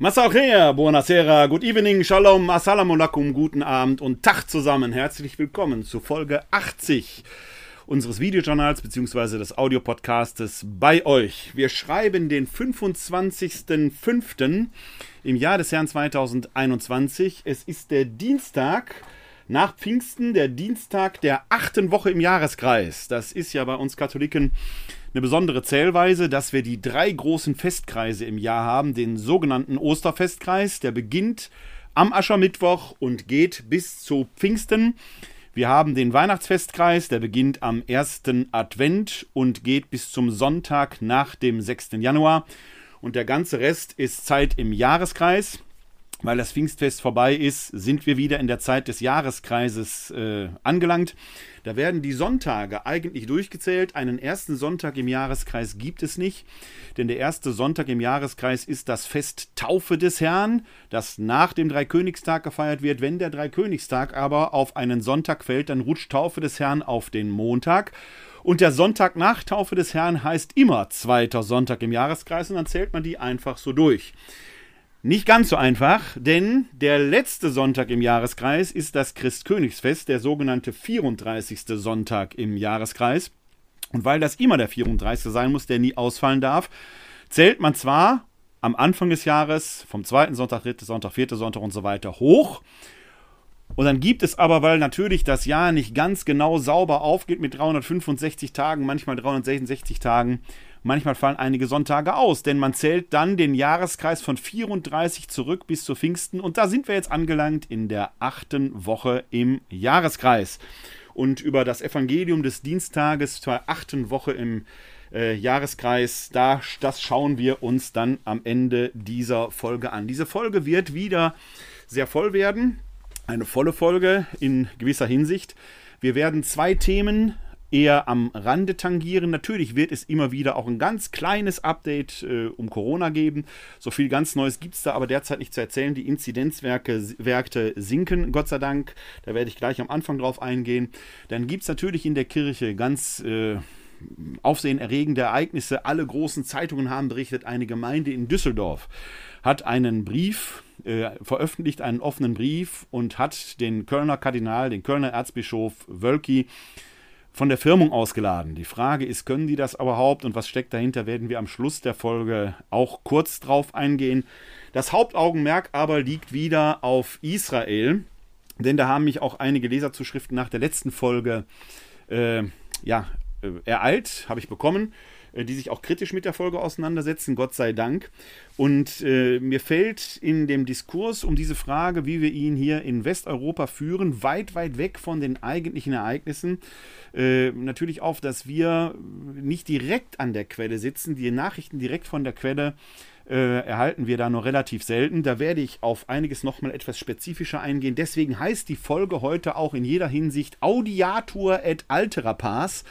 Masachea, buonasera, good evening, shalom, assalamu alaikum, guten Abend und Tag zusammen. Herzlich willkommen zu Folge 80 unseres Videojournals bzw. des Audiopodcastes bei euch. Wir schreiben den 25.05. im Jahr des Herrn 2021. Es ist der Dienstag nach Pfingsten, der Dienstag der achten Woche im Jahreskreis. Das ist ja bei uns Katholiken eine besondere Zählweise, dass wir die drei großen Festkreise im Jahr haben. Den sogenannten Osterfestkreis, der beginnt am Aschermittwoch und geht bis zu Pfingsten. Wir haben den Weihnachtsfestkreis, der beginnt am ersten Advent und geht bis zum Sonntag nach dem 6. Januar. Und der ganze Rest ist Zeit im Jahreskreis weil das Pfingstfest vorbei ist, sind wir wieder in der Zeit des Jahreskreises äh, angelangt. Da werden die Sonntage eigentlich durchgezählt. Einen ersten Sonntag im Jahreskreis gibt es nicht, denn der erste Sonntag im Jahreskreis ist das Fest Taufe des Herrn, das nach dem Dreikönigstag gefeiert wird. Wenn der Dreikönigstag aber auf einen Sonntag fällt, dann rutscht Taufe des Herrn auf den Montag. Und der Sonntag nach Taufe des Herrn heißt immer zweiter Sonntag im Jahreskreis und dann zählt man die einfach so durch. Nicht ganz so einfach, denn der letzte Sonntag im Jahreskreis ist das Christkönigsfest, der sogenannte 34. Sonntag im Jahreskreis. Und weil das immer der 34. sein muss, der nie ausfallen darf, zählt man zwar am Anfang des Jahres vom zweiten Sonntag, dritte Sonntag, vierte Sonntag und so weiter hoch. Und dann gibt es aber, weil natürlich das Jahr nicht ganz genau sauber aufgeht mit 365 Tagen, manchmal 366 Tagen, Manchmal fallen einige Sonntage aus, denn man zählt dann den Jahreskreis von 34 zurück bis zu Pfingsten und da sind wir jetzt angelangt in der achten Woche im Jahreskreis. Und über das Evangelium des Dienstages zur achten Woche im äh, Jahreskreis, da, das schauen wir uns dann am Ende dieser Folge an. Diese Folge wird wieder sehr voll werden, eine volle Folge in gewisser Hinsicht. Wir werden zwei Themen eher am Rande tangieren. Natürlich wird es immer wieder auch ein ganz kleines Update äh, um Corona geben. So viel ganz Neues gibt es da aber derzeit nicht zu erzählen. Die Inzidenzwerte sinken, Gott sei Dank. Da werde ich gleich am Anfang drauf eingehen. Dann gibt es natürlich in der Kirche ganz äh, aufsehenerregende Ereignisse. Alle großen Zeitungen haben berichtet, eine Gemeinde in Düsseldorf hat einen Brief äh, veröffentlicht, einen offenen Brief und hat den Kölner Kardinal, den Kölner Erzbischof Wölki von der Firmung ausgeladen. Die Frage ist, können die das überhaupt und was steckt dahinter, werden wir am Schluss der Folge auch kurz drauf eingehen. Das Hauptaugenmerk aber liegt wieder auf Israel, denn da haben mich auch einige Leserzuschriften nach der letzten Folge äh, ja, äh, ereilt, habe ich bekommen. Äh, die sich auch kritisch mit der Folge auseinandersetzen, Gott sei Dank. Und äh, mir fällt in dem Diskurs um diese Frage, wie wir ihn hier in Westeuropa führen, weit, weit weg von den eigentlichen Ereignissen, äh, natürlich auf, dass wir nicht direkt an der Quelle sitzen, die Nachrichten direkt von der Quelle äh, erhalten wir da nur relativ selten. Da werde ich auf einiges nochmal etwas spezifischer eingehen. Deswegen heißt die Folge heute auch in jeder Hinsicht Audiatur et altera pars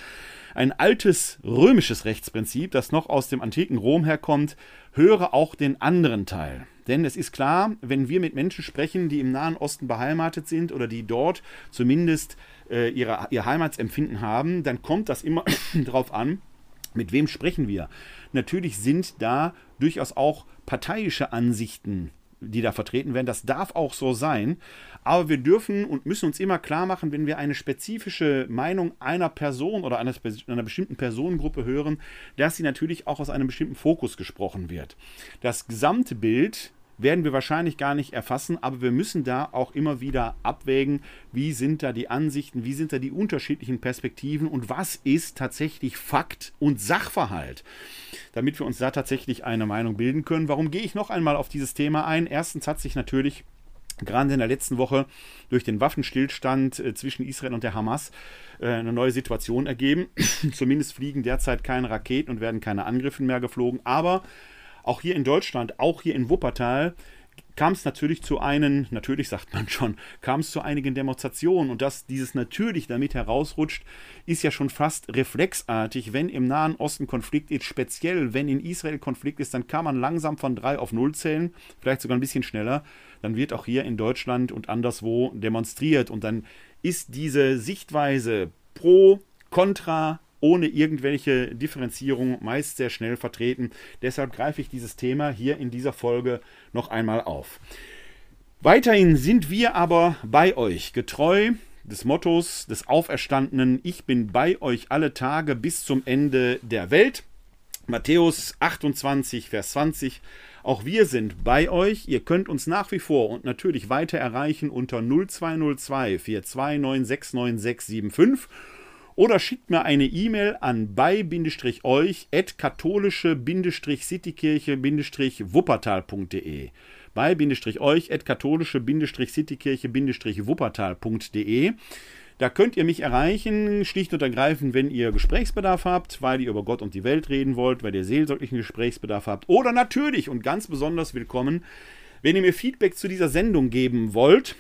ein altes römisches Rechtsprinzip, das noch aus dem antiken Rom herkommt, höre auch den anderen Teil. Denn es ist klar, wenn wir mit Menschen sprechen, die im Nahen Osten beheimatet sind oder die dort zumindest äh, ihre, ihr Heimatsempfinden haben, dann kommt das immer darauf an, mit wem sprechen wir. Natürlich sind da durchaus auch parteiische Ansichten die da vertreten werden. Das darf auch so sein. Aber wir dürfen und müssen uns immer klar machen, wenn wir eine spezifische Meinung einer Person oder einer, einer bestimmten Personengruppe hören, dass sie natürlich auch aus einem bestimmten Fokus gesprochen wird. Das gesamte Bild werden wir wahrscheinlich gar nicht erfassen, aber wir müssen da auch immer wieder abwägen, wie sind da die Ansichten, wie sind da die unterschiedlichen Perspektiven und was ist tatsächlich Fakt und Sachverhalt, damit wir uns da tatsächlich eine Meinung bilden können. Warum gehe ich noch einmal auf dieses Thema ein? Erstens hat sich natürlich gerade in der letzten Woche durch den Waffenstillstand äh, zwischen Israel und der Hamas äh, eine neue Situation ergeben. Zumindest fliegen derzeit keine Raketen und werden keine Angriffe mehr geflogen, aber auch hier in Deutschland, auch hier in Wuppertal, kam es natürlich zu einen, natürlich sagt man schon, kam es zu einigen Demonstrationen und dass dieses natürlich damit herausrutscht, ist ja schon fast reflexartig. Wenn im Nahen Osten Konflikt ist, speziell wenn in Israel Konflikt ist, dann kann man langsam von drei auf null zählen, vielleicht sogar ein bisschen schneller. Dann wird auch hier in Deutschland und anderswo demonstriert und dann ist diese Sichtweise pro, contra, ohne irgendwelche Differenzierung, meist sehr schnell vertreten. Deshalb greife ich dieses Thema hier in dieser Folge noch einmal auf. Weiterhin sind wir aber bei euch, getreu des Mottos des Auferstandenen, ich bin bei euch alle Tage bis zum Ende der Welt. Matthäus 28, Vers 20. Auch wir sind bei euch. Ihr könnt uns nach wie vor und natürlich weiter erreichen unter 0202 4296995 oder schickt mir eine E-Mail an bei-euch at katholische-citykirche-wuppertal.de bei-euch at katholische-citykirche-wuppertal.de da könnt ihr mich erreichen, schlicht und ergreifend, wenn ihr Gesprächsbedarf habt, weil ihr über Gott und die Welt reden wollt, weil ihr seelsorglichen Gesprächsbedarf habt. Oder natürlich und ganz besonders willkommen, wenn ihr mir Feedback zu dieser Sendung geben wollt.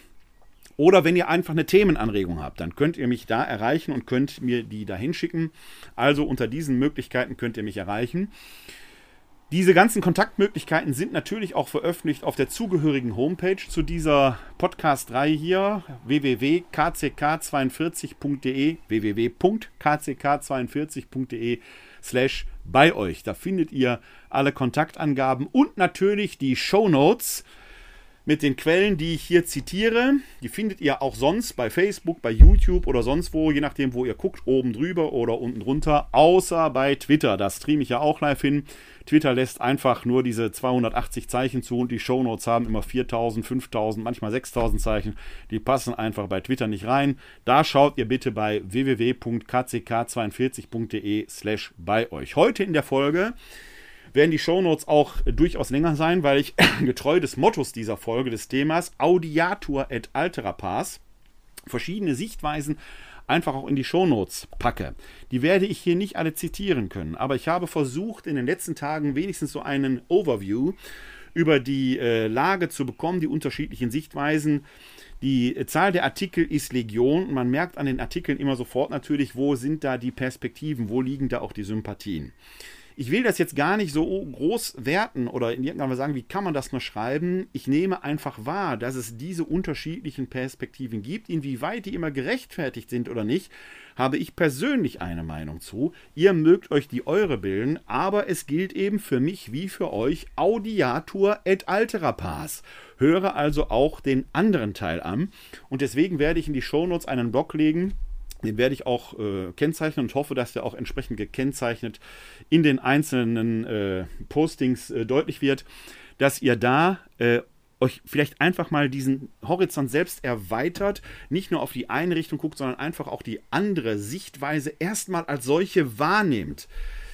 Oder wenn ihr einfach eine Themenanregung habt, dann könnt ihr mich da erreichen und könnt mir die da hinschicken. Also unter diesen Möglichkeiten könnt ihr mich erreichen. Diese ganzen Kontaktmöglichkeiten sind natürlich auch veröffentlicht auf der zugehörigen Homepage zu dieser Podcast-Reihe hier www.kck42.de www.kck42.de slash bei euch. Da findet ihr alle Kontaktangaben und natürlich die Show Notes mit den Quellen, die ich hier zitiere. Die findet ihr auch sonst bei Facebook, bei YouTube oder sonst wo, je nachdem, wo ihr guckt, oben drüber oder unten drunter, außer bei Twitter. Da streame ich ja auch live hin. Twitter lässt einfach nur diese 280 Zeichen zu und die Shownotes haben immer 4000, 5000, manchmal 6000 Zeichen. Die passen einfach bei Twitter nicht rein. Da schaut ihr bitte bei www.kck42.de slash bei euch. Heute in der Folge werden die Shownotes auch durchaus länger sein, weil ich getreu des Mottos dieser Folge, des Themas Audiatur et altera pars, verschiedene Sichtweisen einfach auch in die Shownotes packe. Die werde ich hier nicht alle zitieren können, aber ich habe versucht, in den letzten Tagen wenigstens so einen Overview über die äh, Lage zu bekommen, die unterschiedlichen Sichtweisen. Die Zahl der Artikel ist Legion. Man merkt an den Artikeln immer sofort natürlich, wo sind da die Perspektiven, wo liegen da auch die Sympathien. Ich will das jetzt gar nicht so groß werten oder in irgendeiner Weise sagen, wie kann man das nur schreiben. Ich nehme einfach wahr, dass es diese unterschiedlichen Perspektiven gibt. Inwieweit die immer gerechtfertigt sind oder nicht, habe ich persönlich eine Meinung zu. Ihr mögt euch die eure bilden, aber es gilt eben für mich wie für euch Audiatur et altera pars. Höre also auch den anderen Teil an. Und deswegen werde ich in die Shownotes einen Blog legen, den werde ich auch äh, kennzeichnen und hoffe, dass der auch entsprechend gekennzeichnet in den einzelnen äh, Postings äh, deutlich wird, dass ihr da äh, euch vielleicht einfach mal diesen Horizont selbst erweitert, nicht nur auf die eine Richtung guckt, sondern einfach auch die andere Sichtweise erstmal als solche wahrnehmt.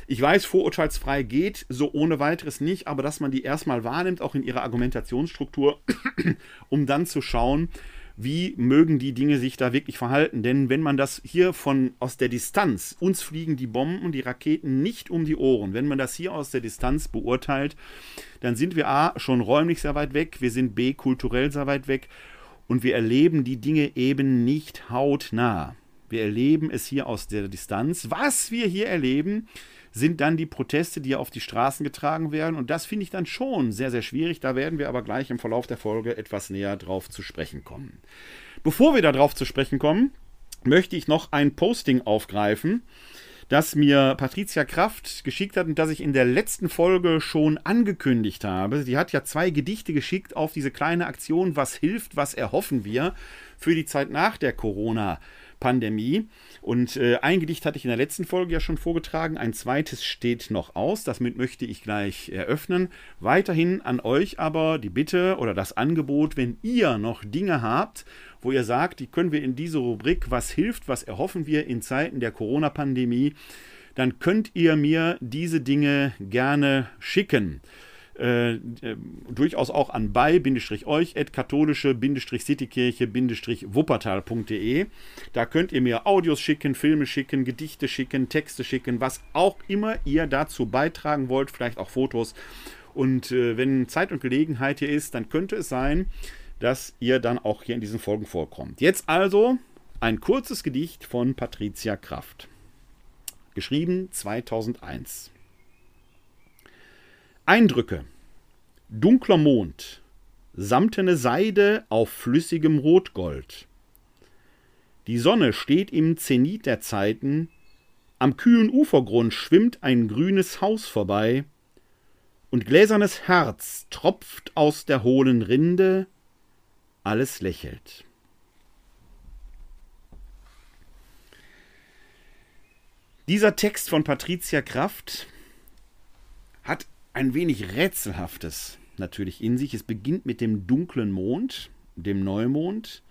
Ich weiß, vorurteilsfrei geht so ohne weiteres nicht, aber dass man die erstmal wahrnimmt, auch in ihrer Argumentationsstruktur, um dann zu schauen, wie mögen die Dinge sich da wirklich verhalten. Denn wenn man das hier von aus der Distanz, uns fliegen die Bomben, die Raketen nicht um die Ohren, wenn man das hier aus der Distanz beurteilt, dann sind wir A schon räumlich sehr weit weg, wir sind B kulturell sehr weit weg und wir erleben die Dinge eben nicht hautnah. Wir erleben es hier aus der Distanz. Was wir hier erleben, sind dann die Proteste, die auf die Straßen getragen werden. Und das finde ich dann schon sehr, sehr schwierig. Da werden wir aber gleich im Verlauf der Folge etwas näher drauf zu sprechen kommen. Bevor wir darauf zu sprechen kommen, möchte ich noch ein Posting aufgreifen, das mir Patricia Kraft geschickt hat und das ich in der letzten Folge schon angekündigt habe. Sie hat ja zwei Gedichte geschickt auf diese kleine Aktion Was hilft, was erhoffen wir für die Zeit nach der Corona-Pandemie. Pandemie. Und äh, ein Gedicht hatte ich in der letzten Folge ja schon vorgetragen. Ein zweites steht noch aus. Damit möchte ich gleich eröffnen. Weiterhin an euch aber die Bitte oder das Angebot, wenn ihr noch Dinge habt, wo ihr sagt, die können wir in diese Rubrik, was hilft, was erhoffen wir in Zeiten der Corona-Pandemie, dann könnt ihr mir diese Dinge gerne schicken äh, äh, durchaus auch an bei-euch katholische-citykirche-wuppertal.de. Da könnt ihr mir Audios schicken, Filme schicken, Gedichte schicken, Texte schicken, was auch immer ihr dazu beitragen wollt, vielleicht auch Fotos. Und äh, wenn Zeit und Gelegenheit hier ist, dann könnte es sein, dass ihr dann auch hier in diesen Folgen vorkommt. Jetzt also ein kurzes Gedicht von Patricia Kraft. Geschrieben 2001. Eindrücke. Dunkler Mond. Samtene Seide auf flüssigem Rotgold. Die Sonne steht im Zenit der Zeiten, Am kühlen Ufergrund schwimmt ein grünes Haus vorbei, und gläsernes Herz tropft aus der hohlen Rinde, alles lächelt. Dieser Text von Patricia Kraft hat ein wenig Rätselhaftes natürlich in sich. Es beginnt mit dem dunklen Mond, dem Neumond,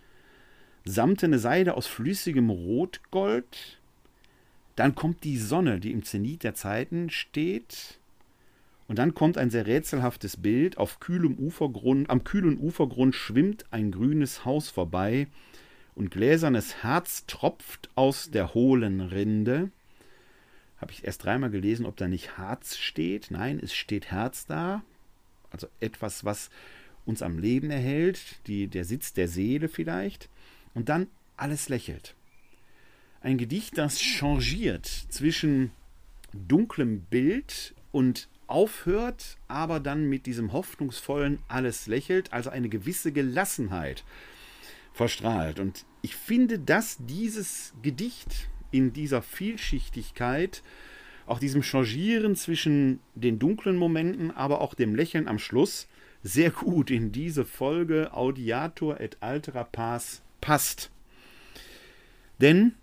samtene Seide aus flüssigem Rotgold. Dann kommt die Sonne, die im Zenit der Zeiten steht. Und dann kommt ein sehr rätselhaftes Bild. Auf kühlem Ufergrund, am kühlen Ufergrund schwimmt ein grünes Haus vorbei und gläsernes Herz tropft aus der hohlen Rinde. Habe ich erst dreimal gelesen, ob da nicht Harz steht. Nein, es steht Herz da. Also etwas, was uns am Leben erhält, die, der Sitz der Seele vielleicht. Und dann alles lächelt. Ein Gedicht, das changiert zwischen dunklem Bild und aufhört, aber dann mit diesem hoffnungsvollen alles lächelt, also eine gewisse Gelassenheit verstrahlt. Und ich finde, dass dieses Gedicht in dieser Vielschichtigkeit, auch diesem Changieren zwischen den dunklen Momenten, aber auch dem Lächeln am Schluss, sehr gut in diese Folge Audiator et altera pars passt. Denn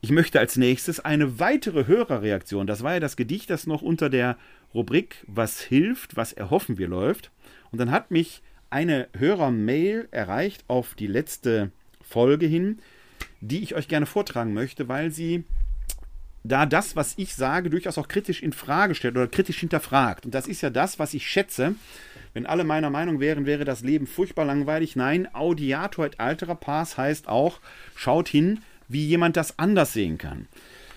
ich möchte als nächstes eine weitere Hörerreaktion. Das war ja das Gedicht, das noch unter der Rubrik Was hilft, was erhoffen wir läuft. Und dann hat mich eine Hörermail erreicht auf die letzte Folge hin, die ich euch gerne vortragen möchte, weil sie da das, was ich sage, durchaus auch kritisch in Frage stellt oder kritisch hinterfragt. Und das ist ja das, was ich schätze. Wenn alle meiner Meinung wären, wäre das Leben furchtbar langweilig. Nein, Audiator et altera pars heißt auch, schaut hin, wie jemand das anders sehen kann.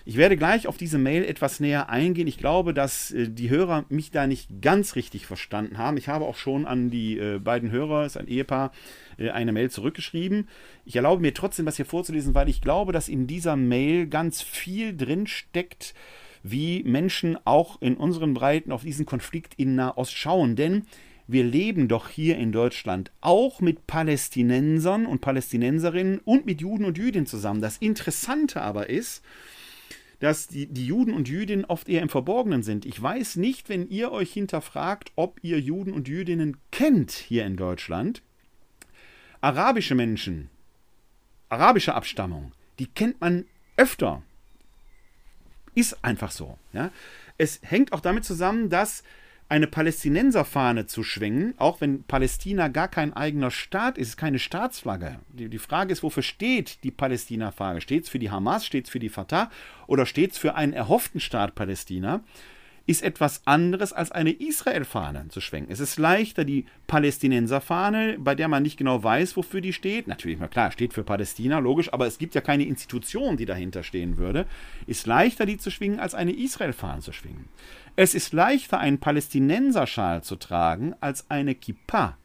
Ich werde gleich auf diese Mail etwas näher eingehen. Ich glaube, dass äh, die Hörer mich da nicht ganz richtig verstanden haben. Ich habe auch schon an die äh, beiden Hörer, es ist ein Ehepaar, äh, eine Mail zurückgeschrieben. Ich erlaube mir trotzdem, das hier vorzulesen, weil ich glaube, dass in dieser Mail ganz viel drin steckt, wie Menschen auch in unseren Breiten auf diesen Konflikt in Nahost schauen. Denn wir leben doch hier in Deutschland auch mit Palästinensern und Palästinenserinnen und mit Juden und Jüdinnen zusammen. Das Interessante aber ist, dass die, die Juden und Jüdinnen oft eher im Verborgenen sind. Ich weiß nicht, wenn ihr euch hinterfragt, ob ihr Juden und Jüdinnen kennt hier in Deutschland. Arabische Menschen, arabischer Abstammung, die kennt man öfter. Ist einfach so. Ja? Es hängt auch damit zusammen, dass eine Palästinenserfahne zu schwingen, auch wenn Palästina gar kein eigener Staat ist, keine Staatsflagge. Die, die Frage ist, wofür steht die Palästina-Frage? Steht es für die Hamas, steht es für die Fatah oder steht es für einen erhofften Staat Palästina? Ist etwas anderes als eine Israel-Fahne zu schwenken. Es ist leichter, die Palästinenser-Fahne, bei der man nicht genau weiß, wofür die steht. Natürlich, mal klar, steht für Palästina, logisch, aber es gibt ja keine Institution, die dahinter stehen würde. Ist leichter, die zu schwingen, als eine Israel-Fahne zu schwingen. Es ist leichter, einen Palästinenserschal zu tragen, als eine Kippa.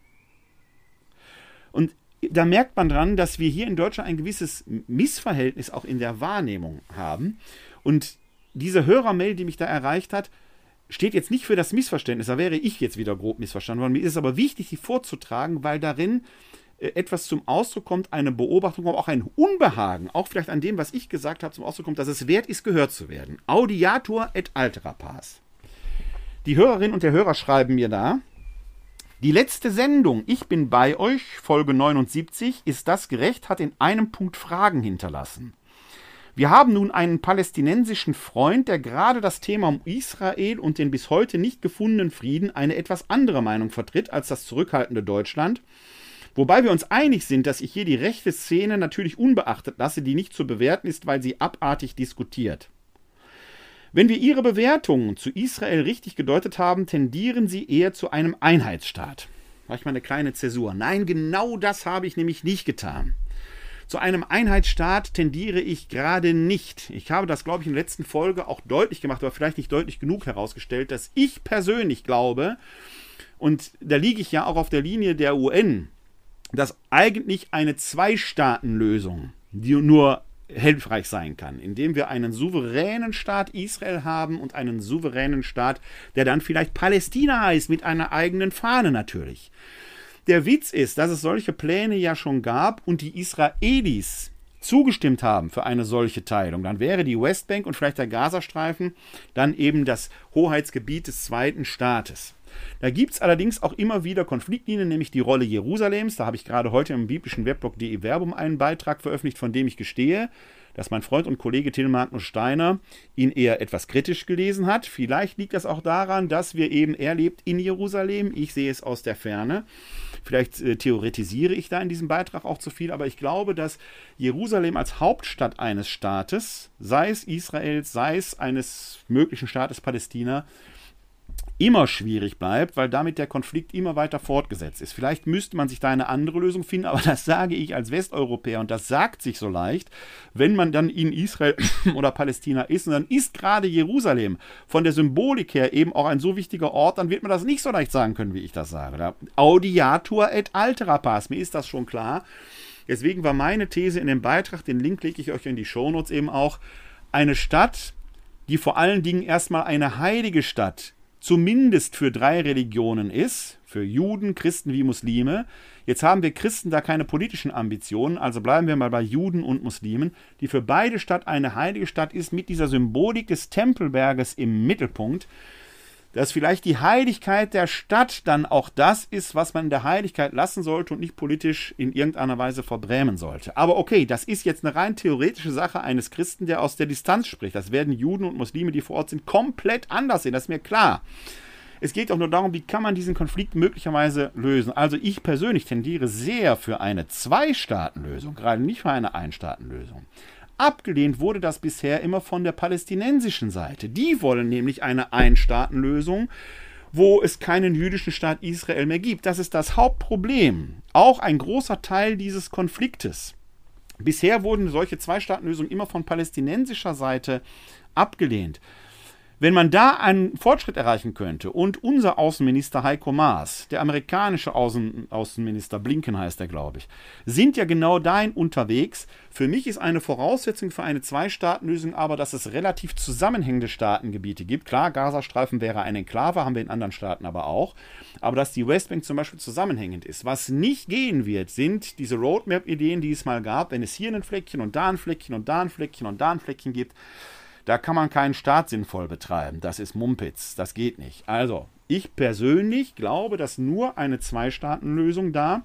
Und da merkt man dran, dass wir hier in Deutschland ein gewisses Missverhältnis auch in der Wahrnehmung haben. Und diese Hörermail, die mich da erreicht hat, steht jetzt nicht für das Missverständnis. Da wäre ich jetzt wieder grob missverstanden worden. Mir ist es aber wichtig, sie vorzutragen, weil darin äh, etwas zum Ausdruck kommt, eine Beobachtung, aber auch ein Unbehagen, auch vielleicht an dem, was ich gesagt habe, zum Ausdruck kommt, dass es wert ist, gehört zu werden. Audiator et altera pars. Die Hörerin und der Hörer schreiben mir da, die letzte Sendung, Ich bin bei euch, Folge 79, ist das gerecht, hat in einem Punkt Fragen hinterlassen. Wir haben nun einen palästinensischen Freund, der gerade das Thema um Israel und den bis heute nicht gefundenen Frieden eine etwas andere Meinung vertritt als das zurückhaltende Deutschland. Wobei wir uns einig sind, dass ich hier die rechte Szene natürlich unbeachtet lasse, die nicht zu bewerten ist, weil sie abartig diskutiert. Wenn wir ihre Bewertungen zu Israel richtig gedeutet haben, tendieren sie eher zu einem Einheitsstaat. Mach ich mal eine kleine Zäsur. Nein, genau das habe ich nämlich nicht getan. Zu einem Einheitsstaat tendiere ich gerade nicht. Ich habe das, glaube ich, in der letzten Folge auch deutlich gemacht, aber vielleicht nicht deutlich genug herausgestellt, dass ich persönlich glaube, und da liege ich ja auch auf der Linie der UN, dass eigentlich eine Zwei-Staaten-Lösung, nur hilfreich sein kann, indem wir einen souveränen Staat Israel haben und einen souveränen Staat, der dann vielleicht Palästina heißt, mit einer eigenen Fahne natürlich. Der Witz ist, dass es solche Pläne ja schon gab und die Israelis zugestimmt haben für eine solche Teilung, dann wäre die Westbank und vielleicht der Gazastreifen dann eben das Hoheitsgebiet des zweiten Staates. Da gibt es allerdings auch immer wieder Konfliktlinien, nämlich die Rolle Jerusalems. Da habe ich gerade heute im biblischen Webblog.de Verbum einen Beitrag veröffentlicht, von dem ich gestehe, dass mein Freund und Kollege Till Magnus Steiner ihn eher etwas kritisch gelesen hat. Vielleicht liegt das auch daran, dass wir eben, er lebt in Jerusalem, ich sehe es aus der Ferne. Vielleicht äh, theoretisiere ich da in diesem Beitrag auch zu viel, aber ich glaube, dass Jerusalem als Hauptstadt eines Staates, sei es Israels, sei es eines möglichen Staates Palästina, immer schwierig bleibt, weil damit der Konflikt immer weiter fortgesetzt ist. Vielleicht müsste man sich da eine andere Lösung finden, aber das sage ich als Westeuropäer und das sagt sich so leicht, wenn man dann in Israel oder Palästina ist und dann ist gerade Jerusalem von der Symbolik her eben auch ein so wichtiger Ort, dann wird man das nicht so leicht sagen können, wie ich das sage. Audiatur et altera pars, mir ist das schon klar. Deswegen war meine These in dem Beitrag, den Link lege ich euch in die Shownotes eben auch, eine Stadt, die vor allen Dingen erstmal eine heilige Stadt zumindest für drei Religionen ist, für Juden, Christen wie Muslime. Jetzt haben wir Christen da keine politischen Ambitionen, also bleiben wir mal bei Juden und Muslimen, die für beide Stadt eine heilige Stadt ist, mit dieser Symbolik des Tempelberges im Mittelpunkt dass vielleicht die Heiligkeit der Stadt dann auch das ist, was man in der Heiligkeit lassen sollte und nicht politisch in irgendeiner Weise verbrämen sollte. Aber okay, das ist jetzt eine rein theoretische Sache eines Christen, der aus der Distanz spricht. Das werden Juden und Muslime, die vor Ort sind, komplett anders sehen, das ist mir klar. Es geht auch nur darum, wie kann man diesen Konflikt möglicherweise lösen. Also ich persönlich tendiere sehr für eine Zwei-Staaten-Lösung, gerade nicht für eine Ein-Staaten-Lösung. Abgelehnt wurde das bisher immer von der palästinensischen Seite. Die wollen nämlich eine Einstaatenlösung, wo es keinen jüdischen Staat Israel mehr gibt. Das ist das Hauptproblem. Auch ein großer Teil dieses Konfliktes. Bisher wurden solche Zwei-Staaten-Lösungen immer von palästinensischer Seite abgelehnt. Wenn man da einen Fortschritt erreichen könnte und unser Außenminister Heiko Maas, der amerikanische Außen Außenminister Blinken heißt er, glaube ich, sind ja genau dahin unterwegs. Für mich ist eine Voraussetzung für eine Zwei-Staaten-Lösung aber, dass es relativ zusammenhängende Staatengebiete gibt. Klar, Gazastreifen wäre eine Enklave, haben wir in anderen Staaten aber auch. Aber dass die Westbank zum Beispiel zusammenhängend ist. Was nicht gehen wird, sind diese Roadmap-Ideen, die es mal gab, wenn es hier ein Fleckchen und da ein Fleckchen und da ein Fleckchen und da ein Fleckchen gibt da kann man keinen Staat sinnvoll betreiben. Das ist Mumpitz. Das geht nicht. Also, ich persönlich glaube, dass nur eine Zwei-Staaten-Lösung da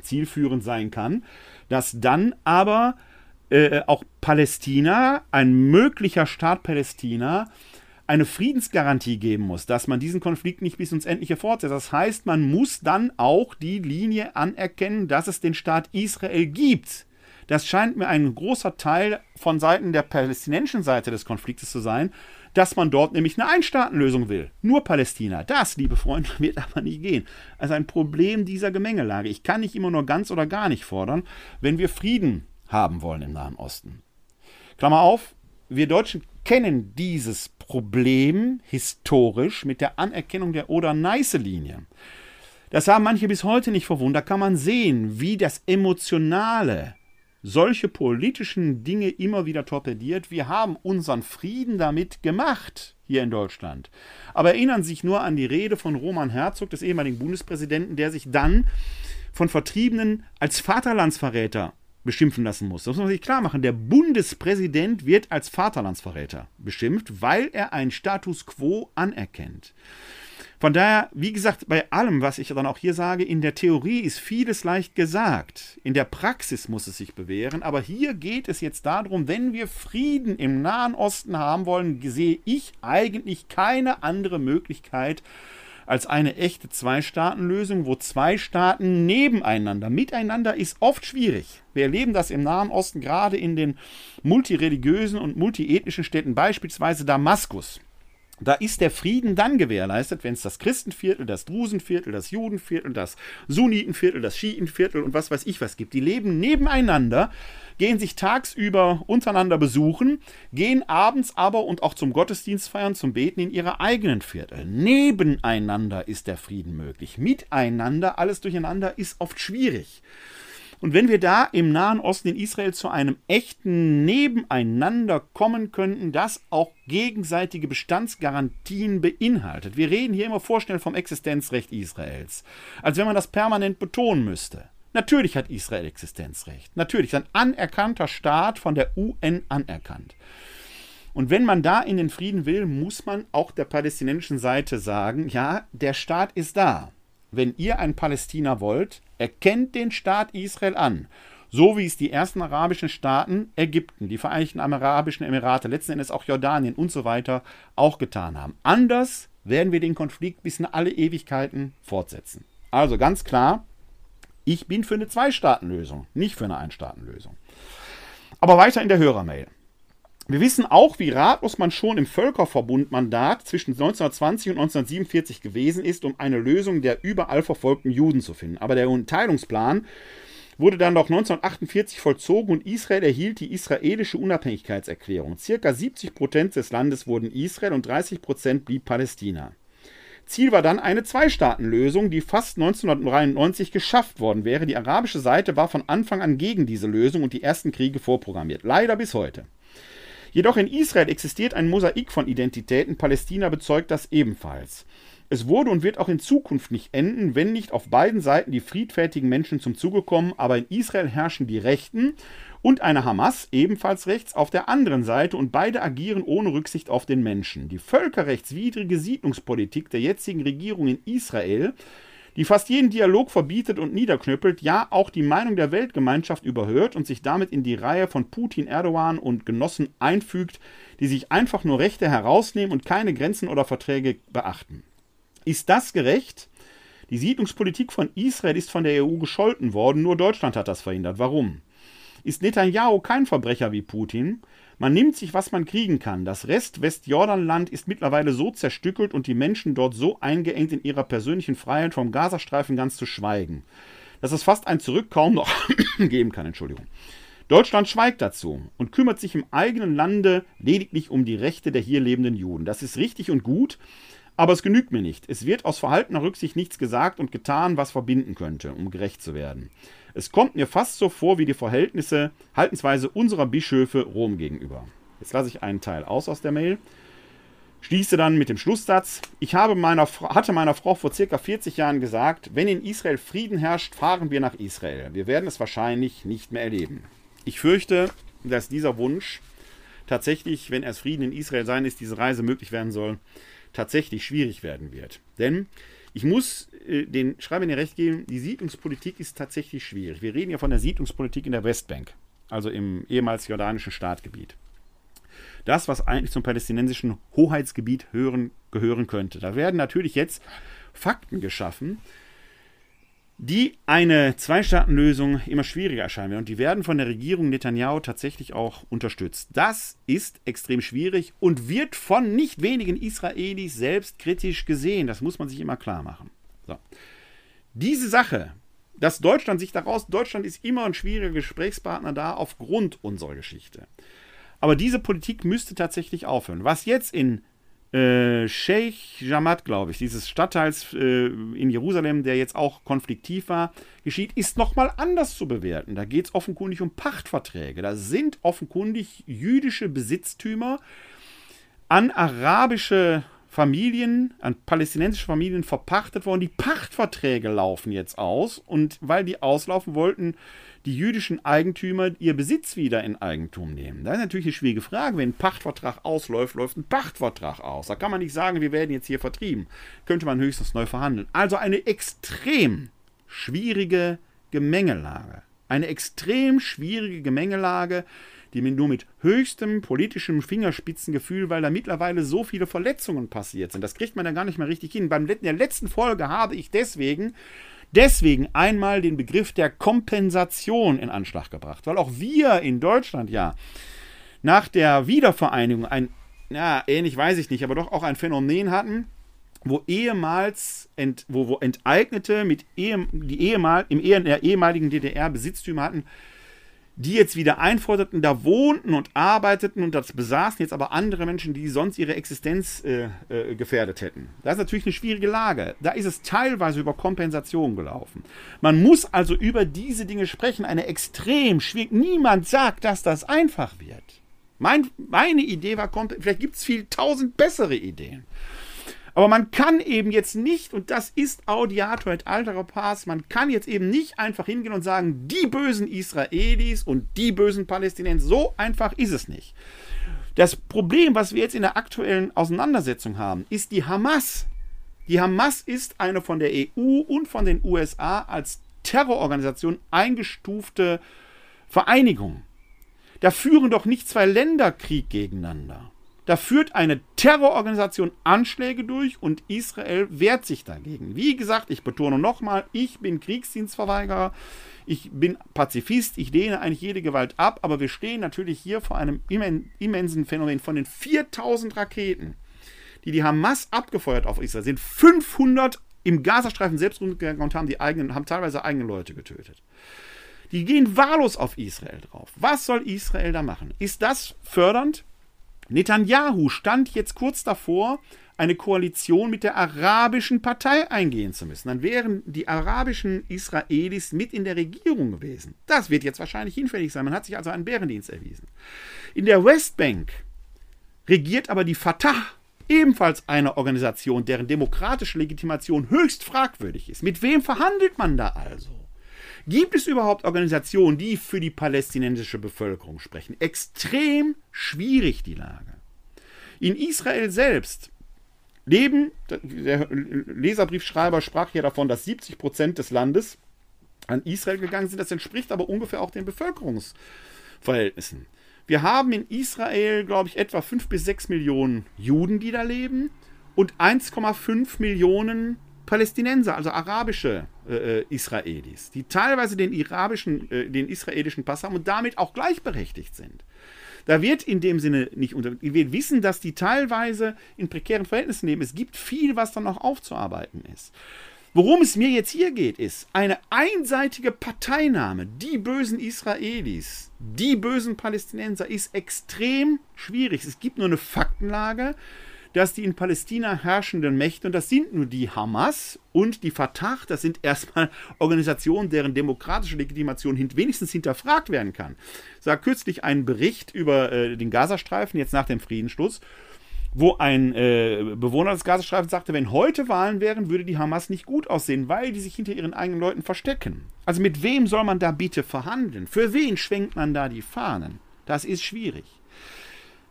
zielführend sein kann, dass dann aber äh, auch Palästina, ein möglicher Staat Palästina, eine Friedensgarantie geben muss, dass man diesen Konflikt nicht bis ins Endliche fortsetzt. Das heißt, man muss dann auch die Linie anerkennen, dass es den Staat Israel gibt. Das scheint mir ein großer Teil von Seiten der palästinensischen Seite des Konfliktes zu sein, dass man dort nämlich eine Einstaatenlösung will. Nur Palästina. Das, liebe Freunde, wird aber nicht gehen. Also ein Problem dieser Gemengelage. Ich kann nicht immer nur ganz oder gar nicht fordern, wenn wir Frieden haben wollen im Nahen Osten. Klammer auf, wir Deutschen kennen dieses Problem historisch mit der Anerkennung der Oder-Neiße-Linie. Das haben manche bis heute nicht verwundert. Da kann man sehen, wie das Emotionale solche politischen Dinge immer wieder torpediert. Wir haben unseren Frieden damit gemacht hier in Deutschland. Aber erinnern Sie sich nur an die Rede von Roman Herzog, des ehemaligen Bundespräsidenten, der sich dann von Vertriebenen als Vaterlandsverräter beschimpfen lassen muss. Das muss man sich klar machen. Der Bundespräsident wird als Vaterlandsverräter beschimpft, weil er einen Status quo anerkennt. Von daher, wie gesagt, bei allem, was ich dann auch hier sage, in der Theorie ist vieles leicht gesagt. In der Praxis muss es sich bewähren. Aber hier geht es jetzt darum, wenn wir Frieden im Nahen Osten haben wollen, sehe ich eigentlich keine andere Möglichkeit, als eine echte Zwei-Staaten-Lösung, wo zwei Staaten nebeneinander, miteinander ist oft schwierig. Wir erleben das im Nahen Osten gerade in den multireligiösen und multiethnischen Städten, beispielsweise Damaskus. Da ist der Frieden dann gewährleistet, wenn es das Christenviertel, das Drusenviertel, das Judenviertel, das Sunnitenviertel, das Schiitenviertel und was weiß ich was gibt. Die leben nebeneinander, gehen sich tagsüber untereinander besuchen, gehen abends aber und auch zum Gottesdienst feiern, zum Beten in ihre eigenen Viertel. Nebeneinander ist der Frieden möglich. Miteinander, alles durcheinander ist oft schwierig. Und wenn wir da im Nahen Osten in Israel zu einem echten Nebeneinander kommen könnten, das auch gegenseitige Bestandsgarantien beinhaltet. Wir reden hier immer vorschnell vom Existenzrecht Israels, als wenn man das permanent betonen müsste. Natürlich hat Israel Existenzrecht. Natürlich ist ein anerkannter Staat von der UN anerkannt. Und wenn man da in den Frieden will, muss man auch der palästinensischen Seite sagen, ja, der Staat ist da. Wenn ihr ein Palästina wollt, erkennt den Staat Israel an. So wie es die ersten arabischen Staaten, Ägypten, die Vereinigten Arabischen Emirate, letzten Endes auch Jordanien und so weiter auch getan haben. Anders werden wir den Konflikt bis in alle Ewigkeiten fortsetzen. Also ganz klar, ich bin für eine Zwei-Staaten-Lösung, nicht für eine Ein-Staaten-Lösung. Aber weiter in der Hörermail. Wir wissen auch, wie ratlos man schon im Völkerverbundmandat zwischen 1920 und 1947 gewesen ist, um eine Lösung der überall verfolgten Juden zu finden. Aber der Teilungsplan wurde dann doch 1948 vollzogen und Israel erhielt die israelische Unabhängigkeitserklärung. Circa 70 Prozent des Landes wurden Israel und 30 Prozent blieb Palästina. Ziel war dann eine Zwei-Staaten-Lösung, die fast 1993 geschafft worden wäre. Die arabische Seite war von Anfang an gegen diese Lösung und die ersten Kriege vorprogrammiert. Leider bis heute. Jedoch in Israel existiert ein Mosaik von Identitäten. Palästina bezeugt das ebenfalls. Es wurde und wird auch in Zukunft nicht enden, wenn nicht auf beiden Seiten die friedfertigen Menschen zum Zuge kommen, aber in Israel herrschen die Rechten und eine Hamas, ebenfalls rechts, auf der anderen Seite und beide agieren ohne Rücksicht auf den Menschen. Die völkerrechtswidrige Siedlungspolitik der jetzigen Regierung in Israel, die fast jeden Dialog verbietet und niederknüppelt, ja auch die Meinung der Weltgemeinschaft überhört und sich damit in die Reihe von Putin, Erdogan und Genossen einfügt, die sich einfach nur Rechte herausnehmen und keine Grenzen oder Verträge beachten. Ist das gerecht? Die Siedlungspolitik von Israel ist von der EU gescholten worden, nur Deutschland hat das verhindert. Warum? ist Netanyahu kein Verbrecher wie Putin. Man nimmt sich, was man kriegen kann. Das Rest-Westjordanland ist mittlerweile so zerstückelt und die Menschen dort so eingeengt in ihrer persönlichen Freiheit vom Gazastreifen ganz zu schweigen, dass es fast ein Zurück kaum noch geben kann. Entschuldigung. Deutschland schweigt dazu und kümmert sich im eigenen Lande lediglich um die Rechte der hier lebenden Juden. Das ist richtig und gut, aber es genügt mir nicht. Es wird aus verhaltener Rücksicht nichts gesagt und getan, was verbinden könnte, um gerecht zu werden. Es kommt mir fast so vor wie die Verhältnisse, Haltensweise unserer Bischöfe Rom gegenüber. Jetzt lasse ich einen Teil aus aus der Mail. Schließe dann mit dem Schlusssatz. Ich habe meiner, hatte meiner Frau vor circa 40 Jahren gesagt, wenn in Israel Frieden herrscht, fahren wir nach Israel. Wir werden es wahrscheinlich nicht mehr erleben. Ich fürchte, dass dieser Wunsch tatsächlich, wenn es Frieden in Israel sein ist, diese Reise möglich werden soll, tatsächlich schwierig werden wird. Denn ich muss den Schreibern ja recht geben, die Siedlungspolitik ist tatsächlich schwierig. Wir reden ja von der Siedlungspolitik in der Westbank, also im ehemals jordanischen Staatgebiet. Das, was eigentlich zum palästinensischen Hoheitsgebiet hören, gehören könnte. Da werden natürlich jetzt Fakten geschaffen, die eine Zwei-Staaten-Lösung immer schwieriger erscheinen werden. Und die werden von der Regierung Netanyahu tatsächlich auch unterstützt. Das ist extrem schwierig und wird von nicht wenigen Israelis selbst kritisch gesehen. Das muss man sich immer klar machen. So. Diese Sache, dass Deutschland sich daraus, Deutschland ist immer ein schwieriger Gesprächspartner da aufgrund unserer Geschichte. Aber diese Politik müsste tatsächlich aufhören. Was jetzt in äh, Sheikh Jamat, glaube ich, dieses Stadtteils äh, in Jerusalem, der jetzt auch konfliktiv war, geschieht, ist nochmal anders zu bewerten. Da geht es offenkundig um Pachtverträge. Da sind offenkundig jüdische Besitztümer an arabische Familien, an palästinensische Familien verpachtet worden. Die Pachtverträge laufen jetzt aus und weil die auslaufen wollten, die jüdischen Eigentümer ihr Besitz wieder in Eigentum nehmen? Das ist natürlich eine schwierige Frage. Wenn ein Pachtvertrag ausläuft, läuft ein Pachtvertrag aus. Da kann man nicht sagen, wir werden jetzt hier vertrieben. Könnte man höchstens neu verhandeln. Also eine extrem schwierige Gemengelage. Eine extrem schwierige Gemengelage, die mir nur mit höchstem politischem Fingerspitzengefühl, weil da mittlerweile so viele Verletzungen passiert sind. Das kriegt man dann gar nicht mehr richtig hin. Beim der letzten Folge habe ich deswegen deswegen einmal den Begriff der Kompensation in Anschlag gebracht, weil auch wir in Deutschland ja nach der Wiedervereinigung ein, ja, ähnlich weiß ich nicht, aber doch auch ein Phänomen hatten, wo ehemals, ent, wo, wo Enteignete mit ehem, die ehemal, im in der ehemaligen DDR Besitztümer hatten, die jetzt wieder einforderten, da wohnten und arbeiteten und das besaßen jetzt aber andere Menschen, die sonst ihre Existenz äh, äh, gefährdet hätten. Das ist natürlich eine schwierige Lage. Da ist es teilweise über Kompensation gelaufen. Man muss also über diese Dinge sprechen. Eine extrem schwierig. Niemand sagt, dass das einfach wird. Mein, meine Idee war, vielleicht gibt es viel tausend bessere Ideen. Aber man kann eben jetzt nicht, und das ist Audiator et altera pars, man kann jetzt eben nicht einfach hingehen und sagen, die bösen Israelis und die bösen Palästinenser. So einfach ist es nicht. Das Problem, was wir jetzt in der aktuellen Auseinandersetzung haben, ist die Hamas. Die Hamas ist eine von der EU und von den USA als Terrororganisation eingestufte Vereinigung. Da führen doch nicht zwei Länder Krieg gegeneinander. Da führt eine Terrororganisation Anschläge durch und Israel wehrt sich dagegen. Wie gesagt, ich betone nochmal, ich bin Kriegsdienstverweigerer, ich bin Pazifist, ich lehne eigentlich jede Gewalt ab, aber wir stehen natürlich hier vor einem immensen Phänomen von den 4000 Raketen, die die Hamas abgefeuert auf Israel sind. 500 im Gazastreifen selbst rumgegangen und haben, die eigenen, haben teilweise eigene Leute getötet. Die gehen wahllos auf Israel drauf. Was soll Israel da machen? Ist das fördernd? Netanyahu stand jetzt kurz davor, eine Koalition mit der arabischen Partei eingehen zu müssen. Dann wären die arabischen Israelis mit in der Regierung gewesen. Das wird jetzt wahrscheinlich hinfällig sein. Man hat sich also einen Bärendienst erwiesen. In der Westbank regiert aber die Fatah, ebenfalls eine Organisation, deren demokratische Legitimation höchst fragwürdig ist. Mit wem verhandelt man da also? Gibt es überhaupt Organisationen, die für die palästinensische Bevölkerung sprechen? Extrem schwierig die Lage. In Israel selbst leben, der Leserbriefschreiber sprach hier davon, dass 70 Prozent des Landes an Israel gegangen sind. Das entspricht aber ungefähr auch den Bevölkerungsverhältnissen. Wir haben in Israel, glaube ich, etwa 5 bis 6 Millionen Juden, die da leben und 1,5 Millionen Palästinenser, also arabische äh, äh, Israelis, die teilweise den, arabischen, äh, den israelischen Pass haben und damit auch gleichberechtigt sind. Da wird in dem Sinne nicht unter. Wir wissen, dass die teilweise in prekären Verhältnissen leben. Es gibt viel, was dann noch aufzuarbeiten ist. Worum es mir jetzt hier geht, ist eine einseitige Parteinahme, die bösen Israelis, die bösen Palästinenser, ist extrem schwierig. Es gibt nur eine Faktenlage dass die in Palästina herrschenden Mächte, und das sind nur die Hamas und die Fatah, das sind erstmal Organisationen, deren demokratische Legitimation wenigstens hinterfragt werden kann. Sah kürzlich einen Bericht über äh, den Gazastreifen, jetzt nach dem Friedensschluss, wo ein äh, Bewohner des Gazastreifens sagte, wenn heute Wahlen wären, würde die Hamas nicht gut aussehen, weil die sich hinter ihren eigenen Leuten verstecken. Also mit wem soll man da bitte verhandeln? Für wen schwenkt man da die Fahnen? Das ist schwierig.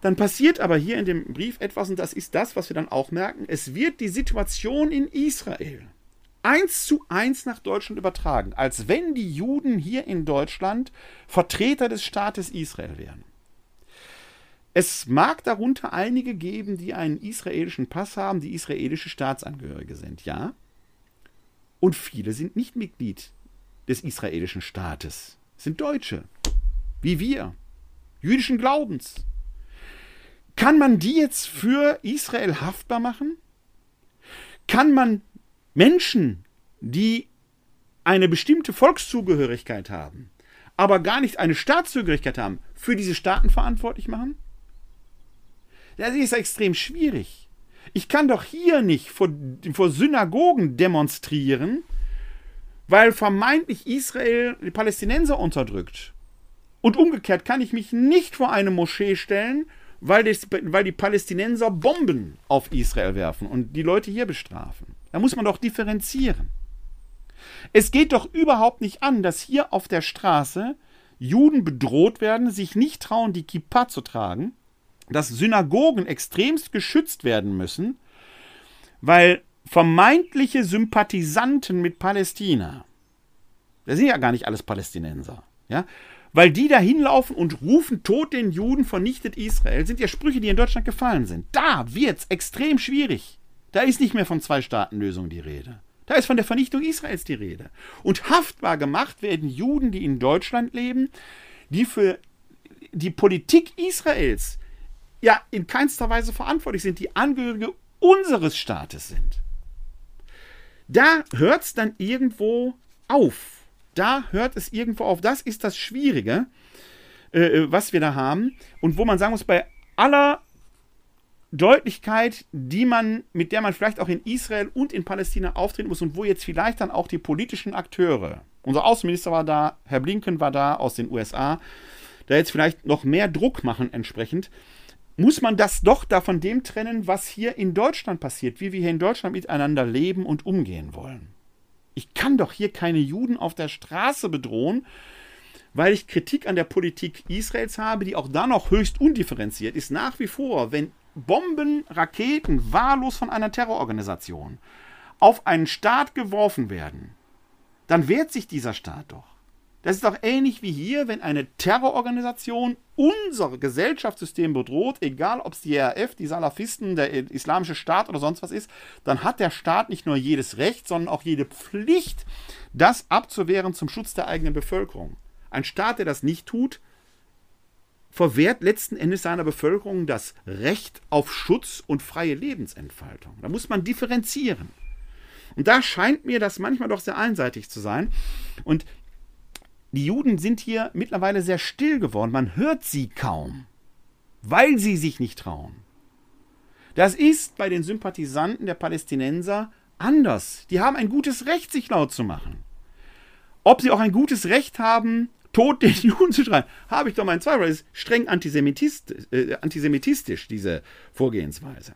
Dann passiert aber hier in dem Brief etwas, und das ist das, was wir dann auch merken. Es wird die Situation in Israel eins zu eins nach Deutschland übertragen, als wenn die Juden hier in Deutschland Vertreter des Staates Israel wären. Es mag darunter einige geben, die einen israelischen Pass haben, die israelische Staatsangehörige sind, ja. Und viele sind nicht Mitglied des israelischen Staates, sind Deutsche, wie wir, jüdischen Glaubens, kann man die jetzt für Israel haftbar machen? Kann man Menschen, die eine bestimmte Volkszugehörigkeit haben, aber gar nicht eine Staatszugehörigkeit haben, für diese Staaten verantwortlich machen? Das ist extrem schwierig. Ich kann doch hier nicht vor, vor Synagogen demonstrieren, weil vermeintlich Israel die Palästinenser unterdrückt. Und umgekehrt kann ich mich nicht vor eine Moschee stellen weil, das, weil die Palästinenser Bomben auf Israel werfen und die Leute hier bestrafen. Da muss man doch differenzieren. Es geht doch überhaupt nicht an, dass hier auf der Straße Juden bedroht werden, sich nicht trauen, die Kippa zu tragen, dass Synagogen extremst geschützt werden müssen, weil vermeintliche Sympathisanten mit Palästina, das sind ja gar nicht alles Palästinenser, ja, weil die da hinlaufen und rufen, Tod den Juden, vernichtet Israel, sind ja Sprüche, die in Deutschland gefallen sind. Da wird es extrem schwierig. Da ist nicht mehr von Zwei-Staaten-Lösung die Rede. Da ist von der Vernichtung Israels die Rede. Und haftbar gemacht werden Juden, die in Deutschland leben, die für die Politik Israels ja in keinster Weise verantwortlich sind, die Angehörige unseres Staates sind. Da hört es dann irgendwo auf da hört es irgendwo auf. Das ist das Schwierige, äh, äh, was wir da haben. Und wo man sagen muss, bei aller Deutlichkeit, die man, mit der man vielleicht auch in Israel und in Palästina auftreten muss und wo jetzt vielleicht dann auch die politischen Akteure, unser Außenminister war da, Herr Blinken war da aus den USA, da jetzt vielleicht noch mehr Druck machen entsprechend, muss man das doch da von dem trennen, was hier in Deutschland passiert, wie wir hier in Deutschland miteinander leben und umgehen wollen. Ich kann doch hier keine Juden auf der Straße bedrohen, weil ich Kritik an der Politik Israels habe, die auch da noch höchst undifferenziert ist. Nach wie vor, wenn Bomben, Raketen wahllos von einer Terrororganisation auf einen Staat geworfen werden, dann wehrt sich dieser Staat doch. Das ist doch ähnlich wie hier, wenn eine Terrororganisation unser Gesellschaftssystem bedroht, egal ob es die RAF, die Salafisten, der Islamische Staat oder sonst was ist, dann hat der Staat nicht nur jedes Recht, sondern auch jede Pflicht, das abzuwehren zum Schutz der eigenen Bevölkerung. Ein Staat, der das nicht tut, verwehrt letzten Endes seiner Bevölkerung das Recht auf Schutz und freie Lebensentfaltung. Da muss man differenzieren. Und da scheint mir das manchmal doch sehr einseitig zu sein. Und die Juden sind hier mittlerweile sehr still geworden. Man hört sie kaum, weil sie sich nicht trauen. Das ist bei den Sympathisanten der Palästinenser anders. Die haben ein gutes Recht, sich laut zu machen. Ob sie auch ein gutes Recht haben, Tod den Juden zu schreien, habe ich doch meinen Zweifel. Das ist streng antisemitistisch, äh, antisemitistisch, diese Vorgehensweise.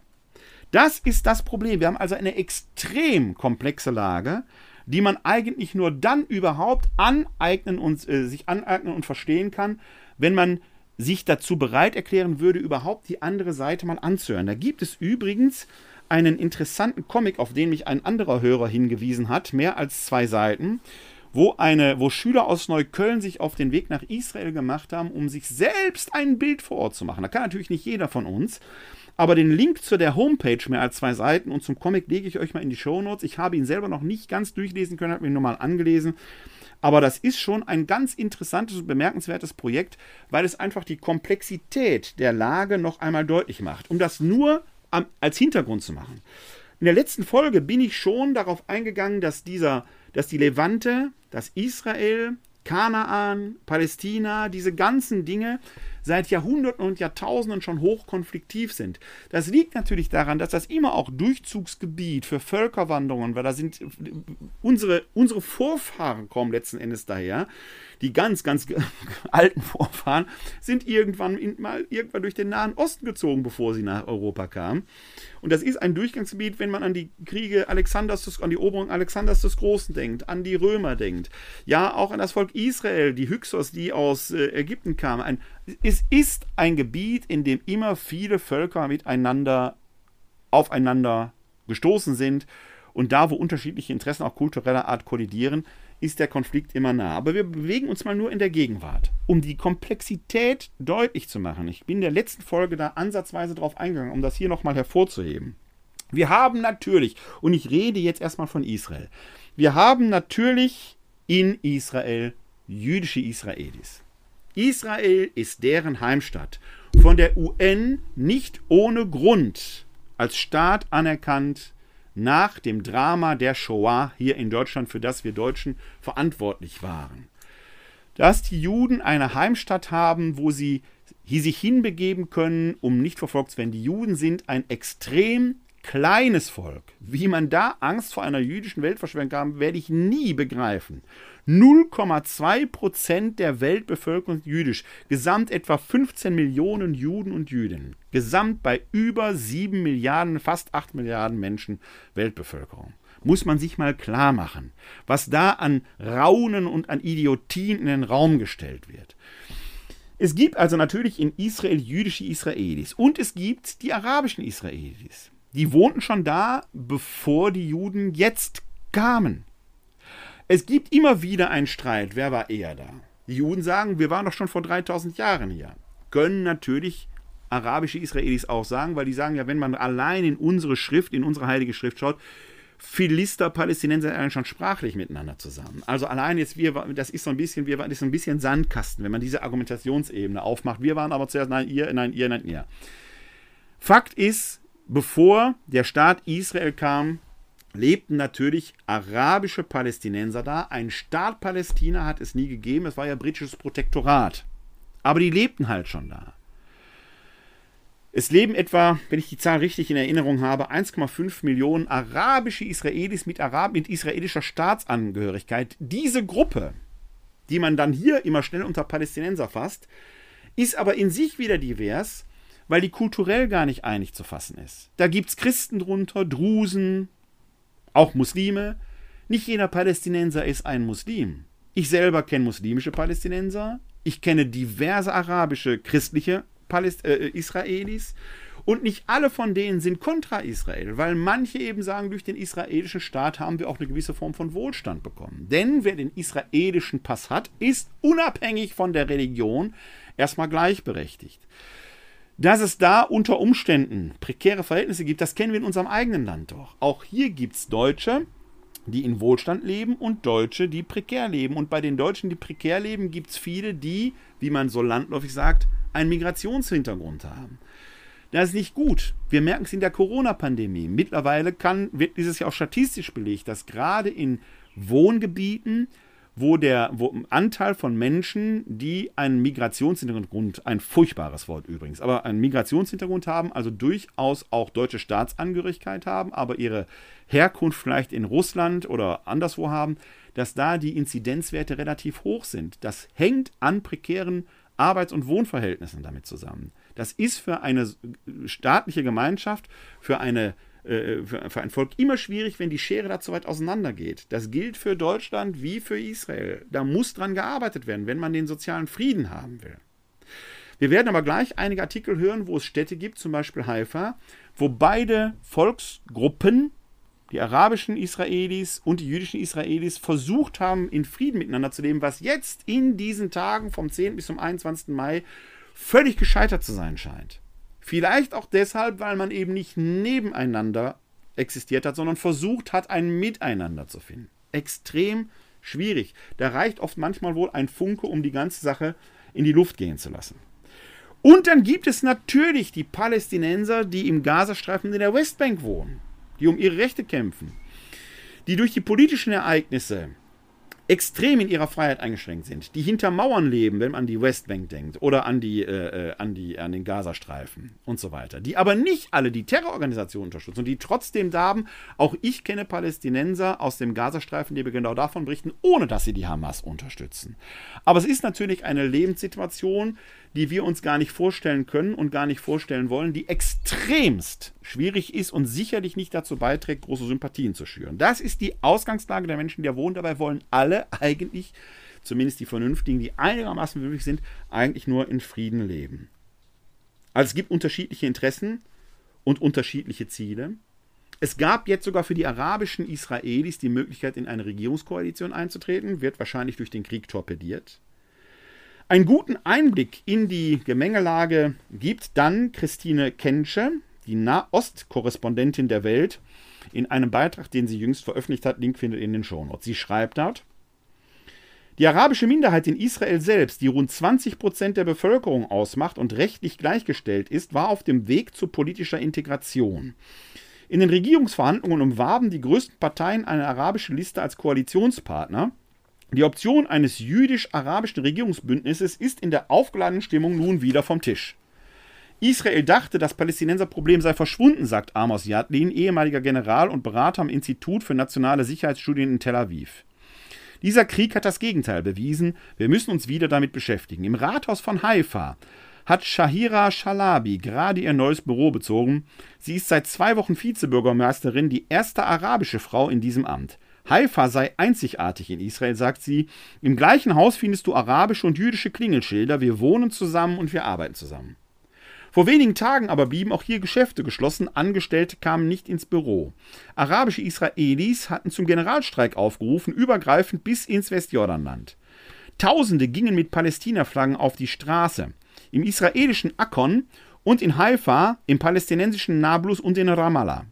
Das ist das Problem. Wir haben also eine extrem komplexe Lage, die man eigentlich nur dann überhaupt aneignen und, äh, sich aneignen und verstehen kann, wenn man sich dazu bereit erklären würde, überhaupt die andere Seite mal anzuhören. Da gibt es übrigens einen interessanten Comic, auf den mich ein anderer Hörer hingewiesen hat, mehr als zwei Seiten, wo, eine, wo Schüler aus Neukölln sich auf den Weg nach Israel gemacht haben, um sich selbst ein Bild vor Ort zu machen. Da kann natürlich nicht jeder von uns. Aber den Link zu der Homepage, mehr als zwei Seiten, und zum Comic lege ich euch mal in die Show Notes. Ich habe ihn selber noch nicht ganz durchlesen können, habe ihn nur mal angelesen. Aber das ist schon ein ganz interessantes und bemerkenswertes Projekt, weil es einfach die Komplexität der Lage noch einmal deutlich macht. Um das nur am, als Hintergrund zu machen. In der letzten Folge bin ich schon darauf eingegangen, dass dieser, dass die Levante, dass Israel, Kanaan, Palästina, diese ganzen Dinge seit Jahrhunderten und Jahrtausenden schon hochkonfliktiv sind. Das liegt natürlich daran, dass das immer auch Durchzugsgebiet für Völkerwanderungen, weil da sind unsere, unsere Vorfahren kommen letzten Endes daher, die ganz, ganz alten Vorfahren, sind irgendwann mal irgendwann durch den Nahen Osten gezogen, bevor sie nach Europa kamen. Und das ist ein Durchgangsgebiet, wenn man an die Kriege Alexanders, des, an die Eroberung Alexanders des Großen denkt, an die Römer denkt, ja auch an das Volk Israel, die Hyksos, die aus äh, Ägypten kamen. Ein, es ist ein Gebiet, in dem immer viele Völker miteinander aufeinander gestoßen sind und da, wo unterschiedliche Interessen auch kultureller Art kollidieren, ist der Konflikt immer nah. Aber wir bewegen uns mal nur in der Gegenwart, um die Komplexität deutlich zu machen. Ich bin in der letzten Folge da ansatzweise drauf eingegangen, um das hier nochmal hervorzuheben. Wir haben natürlich, und ich rede jetzt erstmal von Israel, wir haben natürlich in Israel jüdische Israelis. Israel ist deren Heimstatt, von der UN nicht ohne Grund als Staat anerkannt, nach dem Drama der Shoah hier in Deutschland, für das wir Deutschen verantwortlich waren. Dass die Juden eine Heimstatt haben, wo sie sich hinbegeben können, um nicht verfolgt zu werden. Die Juden sind ein extrem kleines Volk. Wie man da Angst vor einer jüdischen Weltverschwörung haben, werde ich nie begreifen. 0,2 Prozent der Weltbevölkerung jüdisch. Gesamt etwa 15 Millionen Juden und Jüdinnen. Gesamt bei über 7 Milliarden, fast 8 Milliarden Menschen Weltbevölkerung. Muss man sich mal klar machen, was da an Raunen und an Idiotien in den Raum gestellt wird. Es gibt also natürlich in Israel jüdische Israelis und es gibt die arabischen Israelis. Die wohnten schon da, bevor die Juden jetzt kamen. Es gibt immer wieder einen Streit. Wer war eher da? Die Juden sagen, wir waren doch schon vor 3000 Jahren hier. Können natürlich arabische Israelis auch sagen, weil die sagen ja, wenn man allein in unsere Schrift, in unsere heilige Schrift schaut, Philister, Palästinenser sind schon sprachlich miteinander zusammen. Also allein jetzt wir, das ist so ein bisschen, wir das ist so ein bisschen Sandkasten, wenn man diese Argumentationsebene aufmacht. Wir waren aber zuerst, nein, ihr, nein, ihr, nein, ihr. Fakt ist, bevor der Staat Israel kam, lebten natürlich arabische Palästinenser da. Ein Staat Palästina hat es nie gegeben, es war ja britisches Protektorat. Aber die lebten halt schon da. Es leben etwa, wenn ich die Zahl richtig in Erinnerung habe, 1,5 Millionen arabische Israelis mit, Arab mit israelischer Staatsangehörigkeit. Diese Gruppe, die man dann hier immer schnell unter Palästinenser fasst, ist aber in sich wieder divers, weil die kulturell gar nicht einig zu fassen ist. Da gibt es Christen drunter, Drusen, auch Muslime. Nicht jeder Palästinenser ist ein Muslim. Ich selber kenne muslimische Palästinenser. Ich kenne diverse arabische christliche Paläst äh, Israelis. Und nicht alle von denen sind kontra Israel, weil manche eben sagen, durch den israelischen Staat haben wir auch eine gewisse Form von Wohlstand bekommen. Denn wer den israelischen Pass hat, ist unabhängig von der Religion erstmal gleichberechtigt. Dass es da unter Umständen prekäre Verhältnisse gibt, das kennen wir in unserem eigenen Land doch. Auch hier gibt es Deutsche, die in Wohlstand leben und Deutsche, die prekär leben. Und bei den Deutschen, die prekär leben, gibt es viele, die, wie man so landläufig sagt, einen Migrationshintergrund haben. Das ist nicht gut. Wir merken es in der Corona-Pandemie. Mittlerweile kann, wird dieses ja auch statistisch belegt, dass gerade in Wohngebieten, wo der wo Anteil von Menschen, die einen Migrationshintergrund, ein furchtbares Wort übrigens, aber einen Migrationshintergrund haben, also durchaus auch deutsche Staatsangehörigkeit haben, aber ihre Herkunft vielleicht in Russland oder anderswo haben, dass da die Inzidenzwerte relativ hoch sind. Das hängt an prekären Arbeits- und Wohnverhältnissen damit zusammen. Das ist für eine staatliche Gemeinschaft, für, eine, äh, für, für ein Volk immer schwierig, wenn die Schere da zu weit auseinander geht. Das gilt für Deutschland wie für Israel. Da muss dran gearbeitet werden, wenn man den sozialen Frieden haben will. Wir werden aber gleich einige Artikel hören, wo es Städte gibt, zum Beispiel Haifa, wo beide Volksgruppen die arabischen Israelis und die jüdischen Israelis versucht haben, in Frieden miteinander zu leben, was jetzt in diesen Tagen vom 10. bis zum 21. Mai völlig gescheitert zu sein scheint. Vielleicht auch deshalb, weil man eben nicht nebeneinander existiert hat, sondern versucht hat, ein Miteinander zu finden. Extrem schwierig. Da reicht oft manchmal wohl ein Funke, um die ganze Sache in die Luft gehen zu lassen. Und dann gibt es natürlich die Palästinenser, die im Gazastreifen in der Westbank wohnen die um ihre Rechte kämpfen, die durch die politischen Ereignisse extrem in ihrer Freiheit eingeschränkt sind, die hinter Mauern leben, wenn man an die Westbank denkt oder an, die, äh, äh, an, die, an den Gazastreifen und so weiter, die aber nicht alle die Terrororganisation unterstützen und die trotzdem da haben, auch ich kenne Palästinenser aus dem Gazastreifen, die genau davon berichten, ohne dass sie die Hamas unterstützen. Aber es ist natürlich eine Lebenssituation, die wir uns gar nicht vorstellen können und gar nicht vorstellen wollen, die extremst schwierig ist und sicherlich nicht dazu beiträgt, große Sympathien zu schüren. Das ist die Ausgangslage der Menschen, die da wohnen. Dabei wollen alle eigentlich, zumindest die Vernünftigen, die einigermaßen möglich sind, eigentlich nur in Frieden leben. Also es gibt unterschiedliche Interessen und unterschiedliche Ziele. Es gab jetzt sogar für die arabischen Israelis die Möglichkeit, in eine Regierungskoalition einzutreten, wird wahrscheinlich durch den Krieg torpediert. Einen guten Einblick in die Gemengelage gibt dann Christine Kensche, die Nahost-Korrespondentin der Welt, in einem Beitrag, den sie jüngst veröffentlicht hat. Link findet ihr in den Shownotes. Sie schreibt dort, die arabische Minderheit in Israel selbst, die rund 20 Prozent der Bevölkerung ausmacht und rechtlich gleichgestellt ist, war auf dem Weg zu politischer Integration. In den Regierungsverhandlungen umwarben die größten Parteien eine arabische Liste als Koalitionspartner. Die Option eines jüdisch-arabischen Regierungsbündnisses ist in der aufgeladenen Stimmung nun wieder vom Tisch. Israel dachte, das Palästinenserproblem sei verschwunden, sagt Amos Yadlin, ehemaliger General und Berater am Institut für nationale Sicherheitsstudien in Tel Aviv. Dieser Krieg hat das Gegenteil bewiesen. Wir müssen uns wieder damit beschäftigen. Im Rathaus von Haifa hat Shahira Shalabi gerade ihr neues Büro bezogen. Sie ist seit zwei Wochen Vizebürgermeisterin, die erste arabische Frau in diesem Amt. Haifa sei einzigartig in Israel, sagt sie. Im gleichen Haus findest du arabische und jüdische Klingelschilder. Wir wohnen zusammen und wir arbeiten zusammen. Vor wenigen Tagen aber blieben auch hier Geschäfte geschlossen, Angestellte kamen nicht ins Büro. Arabische Israelis hatten zum Generalstreik aufgerufen, übergreifend bis ins Westjordanland. Tausende gingen mit Palästina-Flaggen auf die Straße. Im israelischen Akkon und in Haifa, im palästinensischen Nablus und in Ramallah.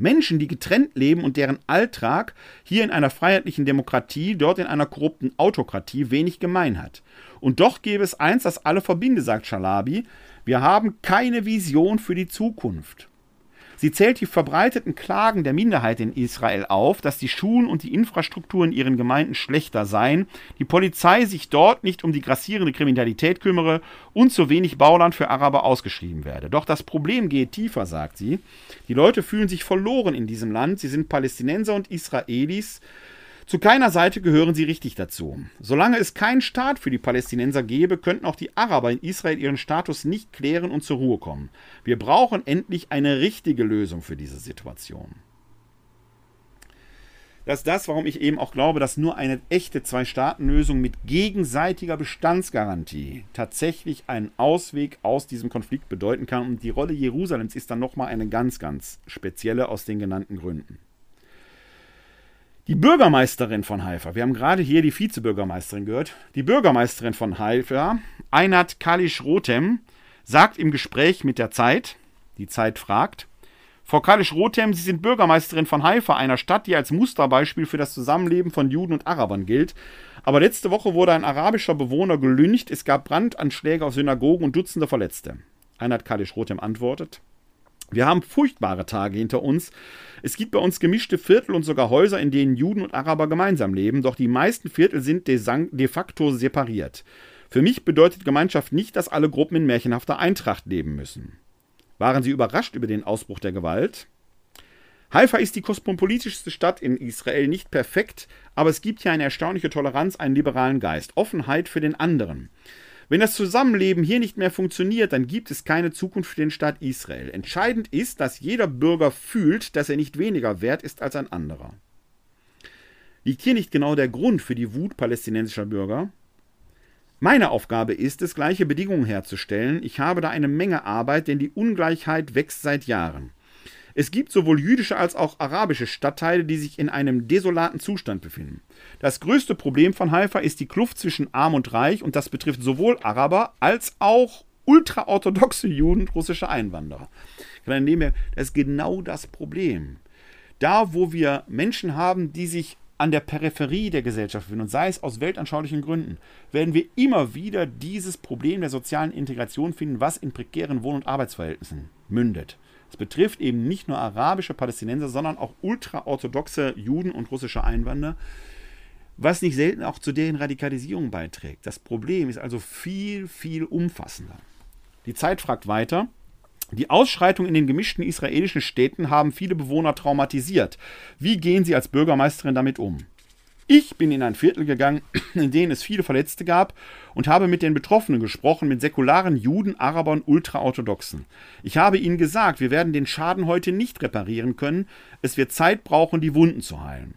Menschen, die getrennt leben und deren Alltag hier in einer freiheitlichen Demokratie, dort in einer korrupten Autokratie wenig gemein hat. Und doch gäbe es eins, das alle verbinde, sagt Schalabi. Wir haben keine Vision für die Zukunft. Sie zählt die verbreiteten Klagen der Minderheit in Israel auf, dass die Schulen und die Infrastruktur in ihren Gemeinden schlechter seien, die Polizei sich dort nicht um die grassierende Kriminalität kümmere und zu wenig Bauland für Araber ausgeschrieben werde. Doch das Problem geht tiefer, sagt sie. Die Leute fühlen sich verloren in diesem Land. Sie sind Palästinenser und Israelis. Zu keiner Seite gehören sie richtig dazu. Solange es keinen Staat für die Palästinenser gäbe, könnten auch die Araber in Israel ihren Status nicht klären und zur Ruhe kommen. Wir brauchen endlich eine richtige Lösung für diese Situation. Das ist das, warum ich eben auch glaube, dass nur eine echte Zwei-Staaten-Lösung mit gegenseitiger Bestandsgarantie tatsächlich einen Ausweg aus diesem Konflikt bedeuten kann. Und die Rolle Jerusalems ist dann nochmal eine ganz, ganz spezielle aus den genannten Gründen. Die Bürgermeisterin von Haifa, wir haben gerade hier die Vizebürgermeisterin gehört, die Bürgermeisterin von Haifa, Einat Kalisch Rotem, sagt im Gespräch mit der Zeit, die Zeit fragt, Frau Kalisch-Rothem, Sie sind Bürgermeisterin von Haifa, einer Stadt, die als Musterbeispiel für das Zusammenleben von Juden und Arabern gilt. Aber letzte Woche wurde ein arabischer Bewohner gelüncht, es gab Brandanschläge auf Synagogen und Dutzende Verletzte. Einhard Kalisch-Rothem antwortet, wir haben furchtbare Tage hinter uns. Es gibt bei uns gemischte Viertel und sogar Häuser, in denen Juden und Araber gemeinsam leben, doch die meisten Viertel sind de facto separiert. Für mich bedeutet Gemeinschaft nicht, dass alle Gruppen in märchenhafter Eintracht leben müssen. Waren sie überrascht über den Ausbruch der Gewalt? Haifa ist die kosmopolitischste Stadt in Israel, nicht perfekt, aber es gibt hier eine erstaunliche Toleranz, einen liberalen Geist, Offenheit für den anderen. Wenn das Zusammenleben hier nicht mehr funktioniert, dann gibt es keine Zukunft für den Staat Israel. Entscheidend ist, dass jeder Bürger fühlt, dass er nicht weniger wert ist als ein anderer. Liegt hier nicht genau der Grund für die Wut palästinensischer Bürger? Meine Aufgabe ist es, gleiche Bedingungen herzustellen. Ich habe da eine Menge Arbeit, denn die Ungleichheit wächst seit Jahren. Es gibt sowohl jüdische als auch arabische Stadtteile, die sich in einem desolaten Zustand befinden. Das größte Problem von Haifa ist die Kluft zwischen Arm und Reich und das betrifft sowohl Araber als auch ultraorthodoxe Juden und russische Einwanderer. Das ist genau das Problem. Da, wo wir Menschen haben, die sich an der Peripherie der Gesellschaft befinden, und sei es aus weltanschaulichen Gründen, werden wir immer wieder dieses Problem der sozialen Integration finden, was in prekären Wohn- und Arbeitsverhältnissen mündet. Es betrifft eben nicht nur arabische Palästinenser, sondern auch ultraorthodoxe Juden und russische Einwanderer, was nicht selten auch zu deren Radikalisierung beiträgt. Das Problem ist also viel, viel umfassender. Die Zeit fragt weiter. Die Ausschreitungen in den gemischten israelischen Städten haben viele Bewohner traumatisiert. Wie gehen Sie als Bürgermeisterin damit um? Ich bin in ein Viertel gegangen, in dem es viele Verletzte gab und habe mit den Betroffenen gesprochen, mit säkularen Juden, Arabern, Ultraorthodoxen. Ich habe ihnen gesagt, wir werden den Schaden heute nicht reparieren können, es wird Zeit brauchen, die Wunden zu heilen.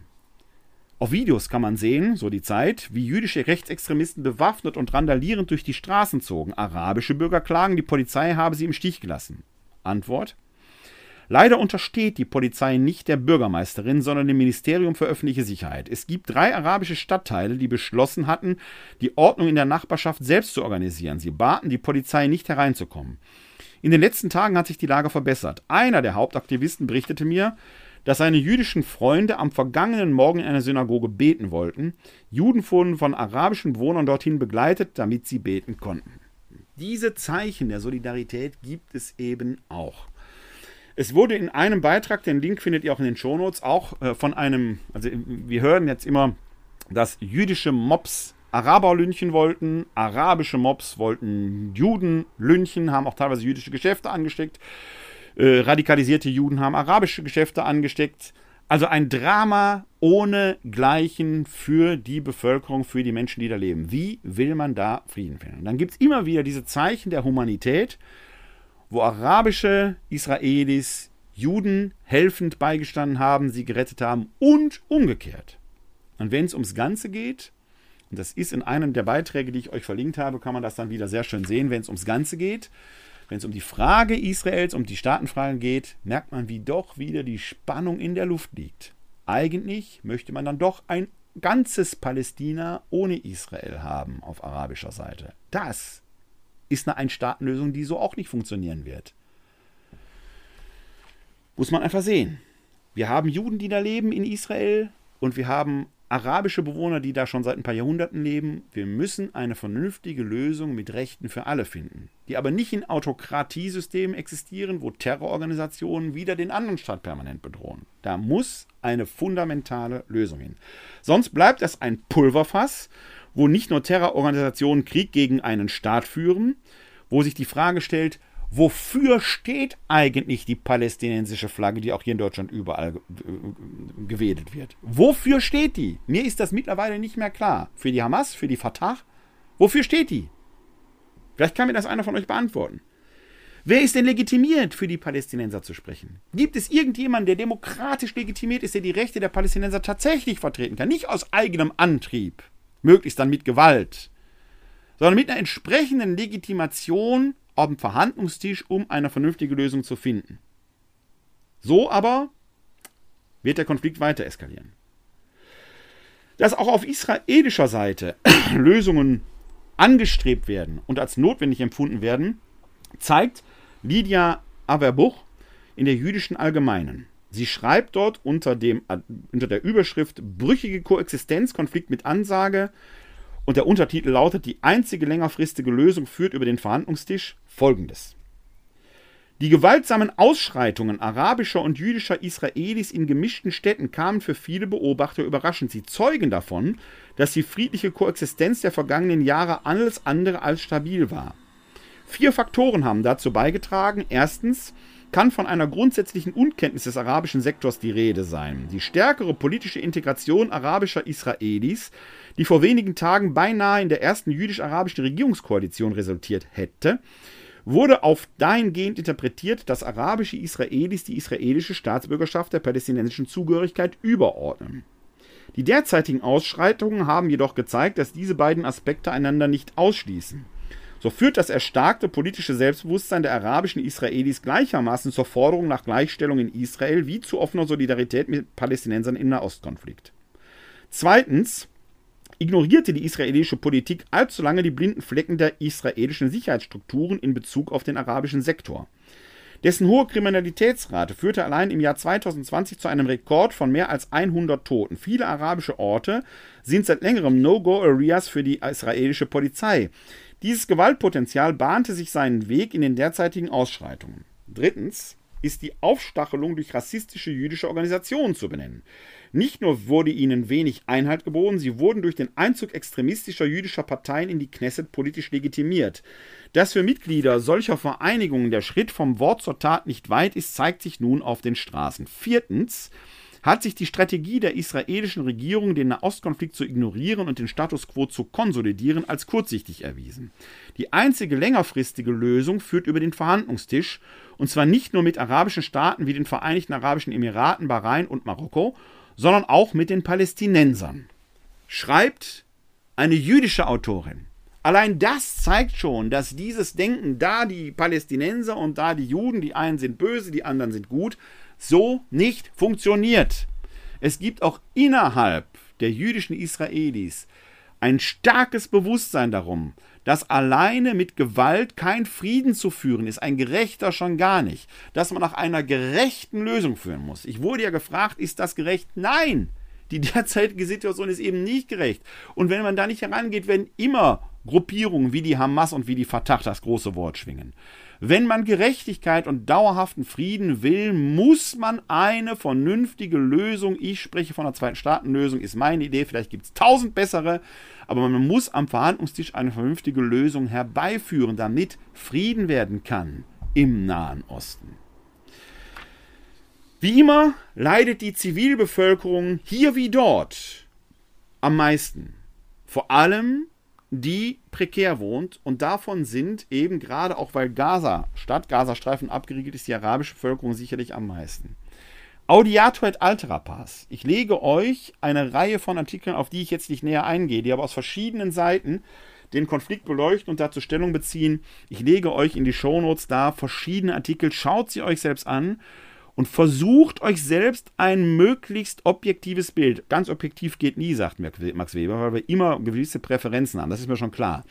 Auf Videos kann man sehen, so die Zeit, wie jüdische Rechtsextremisten bewaffnet und randalierend durch die Straßen zogen. Arabische Bürger klagen, die Polizei habe sie im Stich gelassen. Antwort: Leider untersteht die Polizei nicht der Bürgermeisterin, sondern dem Ministerium für öffentliche Sicherheit. Es gibt drei arabische Stadtteile, die beschlossen hatten, die Ordnung in der Nachbarschaft selbst zu organisieren. Sie baten die Polizei nicht hereinzukommen. In den letzten Tagen hat sich die Lage verbessert. Einer der Hauptaktivisten berichtete mir, dass seine jüdischen Freunde am vergangenen Morgen in einer Synagoge beten wollten. Juden wurden von arabischen Bewohnern dorthin begleitet, damit sie beten konnten. Diese Zeichen der Solidarität gibt es eben auch. Es wurde in einem Beitrag, den Link findet ihr auch in den Shownotes, auch äh, von einem, also wir hören jetzt immer, dass jüdische Mobs Araber lynchen wollten, arabische Mobs wollten Juden lynchen, haben auch teilweise jüdische Geschäfte angesteckt. Äh, radikalisierte Juden haben arabische Geschäfte angesteckt. Also ein Drama ohne Gleichen für die Bevölkerung, für die Menschen, die da leben. Wie will man da Frieden finden? Dann gibt es immer wieder diese Zeichen der Humanität, wo arabische Israelis Juden helfend beigestanden haben, sie gerettet haben und umgekehrt. Und wenn es ums Ganze geht, und das ist in einem der Beiträge, die ich euch verlinkt habe, kann man das dann wieder sehr schön sehen, wenn es ums Ganze geht, wenn es um die Frage Israels, um die Staatenfrage geht, merkt man, wie doch wieder die Spannung in der Luft liegt. Eigentlich möchte man dann doch ein ganzes Palästina ohne Israel haben auf arabischer Seite. Das ist eine Einstaatenlösung, die so auch nicht funktionieren wird. Muss man einfach sehen. Wir haben Juden, die da leben in Israel und wir haben arabische Bewohner, die da schon seit ein paar Jahrhunderten leben. Wir müssen eine vernünftige Lösung mit Rechten für alle finden, die aber nicht in Autokratiesystemen existieren, wo Terrororganisationen wieder den anderen Staat permanent bedrohen. Da muss eine fundamentale Lösung hin. Sonst bleibt es ein Pulverfass, wo nicht nur Terrororganisationen Krieg gegen einen Staat führen, wo sich die Frage stellt, wofür steht eigentlich die palästinensische Flagge, die auch hier in Deutschland überall gewedelt wird? Wofür steht die? Mir ist das mittlerweile nicht mehr klar. Für die Hamas, für die Fatah? Wofür steht die? Vielleicht kann mir das einer von euch beantworten. Wer ist denn legitimiert, für die Palästinenser zu sprechen? Gibt es irgendjemanden, der demokratisch legitimiert ist, der die Rechte der Palästinenser tatsächlich vertreten kann? Nicht aus eigenem Antrieb, möglichst dann mit Gewalt, sondern mit einer entsprechenden Legitimation auf dem Verhandlungstisch, um eine vernünftige Lösung zu finden. So aber wird der Konflikt weiter eskalieren. Dass auch auf israelischer Seite Lösungen angestrebt werden und als notwendig empfunden werden, zeigt Lydia Averbuch in der jüdischen Allgemeinen. Sie schreibt dort unter, dem, unter der Überschrift Brüchige Koexistenzkonflikt mit Ansage und der Untertitel lautet Die einzige längerfristige Lösung führt über den Verhandlungstisch folgendes. Die gewaltsamen Ausschreitungen arabischer und jüdischer Israelis in gemischten Städten kamen für viele Beobachter überraschend. Sie zeugen davon, dass die friedliche Koexistenz der vergangenen Jahre alles andere als stabil war. Vier Faktoren haben dazu beigetragen. Erstens kann von einer grundsätzlichen Unkenntnis des arabischen Sektors die Rede sein. Die stärkere politische Integration arabischer Israelis, die vor wenigen Tagen beinahe in der ersten jüdisch-arabischen Regierungskoalition resultiert hätte, wurde auf dahingehend interpretiert, dass arabische Israelis die israelische Staatsbürgerschaft der palästinensischen Zugehörigkeit überordnen. Die derzeitigen Ausschreitungen haben jedoch gezeigt, dass diese beiden Aspekte einander nicht ausschließen. So führt das erstarkte politische Selbstbewusstsein der arabischen Israelis gleichermaßen zur Forderung nach Gleichstellung in Israel wie zu offener Solidarität mit Palästinensern im Nahostkonflikt. Zweitens ignorierte die israelische Politik allzu lange die blinden Flecken der israelischen Sicherheitsstrukturen in Bezug auf den arabischen Sektor. Dessen hohe Kriminalitätsrate führte allein im Jahr 2020 zu einem Rekord von mehr als 100 Toten. Viele arabische Orte sind seit längerem No-Go-Areas für die israelische Polizei. Dieses Gewaltpotenzial bahnte sich seinen Weg in den derzeitigen Ausschreitungen. Drittens ist die Aufstachelung durch rassistische jüdische Organisationen zu benennen. Nicht nur wurde ihnen wenig Einhalt geboten, sie wurden durch den Einzug extremistischer jüdischer Parteien in die Knesset politisch legitimiert. Dass für Mitglieder solcher Vereinigungen der Schritt vom Wort zur Tat nicht weit ist, zeigt sich nun auf den Straßen. Viertens hat sich die Strategie der israelischen Regierung, den Nahostkonflikt zu ignorieren und den Status quo zu konsolidieren, als kurzsichtig erwiesen. Die einzige längerfristige Lösung führt über den Verhandlungstisch, und zwar nicht nur mit arabischen Staaten wie den Vereinigten Arabischen Emiraten, Bahrain und Marokko, sondern auch mit den Palästinensern. Schreibt eine jüdische Autorin. Allein das zeigt schon, dass dieses Denken, da die Palästinenser und da die Juden, die einen sind böse, die anderen sind gut, so nicht funktioniert. Es gibt auch innerhalb der jüdischen Israelis ein starkes Bewusstsein darum, dass alleine mit Gewalt kein Frieden zu führen ist, ein gerechter schon gar nicht, dass man nach einer gerechten Lösung führen muss. Ich wurde ja gefragt, ist das gerecht? Nein! Die derzeitige Situation ist eben nicht gerecht. Und wenn man da nicht herangeht, werden immer Gruppierungen wie die Hamas und wie die Fatah das große Wort schwingen. Wenn man Gerechtigkeit und dauerhaften Frieden will, muss man eine vernünftige Lösung, ich spreche von einer zweiten Staatenlösung, ist meine Idee, vielleicht gibt es tausend bessere, aber man muss am Verhandlungstisch eine vernünftige Lösung herbeiführen, damit Frieden werden kann im Nahen Osten. Wie immer leidet die Zivilbevölkerung hier wie dort am meisten. Vor allem die prekär wohnt und davon sind eben gerade auch weil Gaza, Stadt Gazastreifen abgeriegelt ist, die arabische Bevölkerung sicherlich am meisten. Audiato et altera pars. Ich lege euch eine Reihe von Artikeln, auf die ich jetzt nicht näher eingehe, die aber aus verschiedenen Seiten den Konflikt beleuchten und dazu Stellung beziehen. Ich lege euch in die Shownotes da verschiedene Artikel, schaut sie euch selbst an und versucht euch selbst ein möglichst objektives Bild. Ganz objektiv geht nie, sagt Max Weber, weil wir immer gewisse Präferenzen haben, das ist mir schon klar.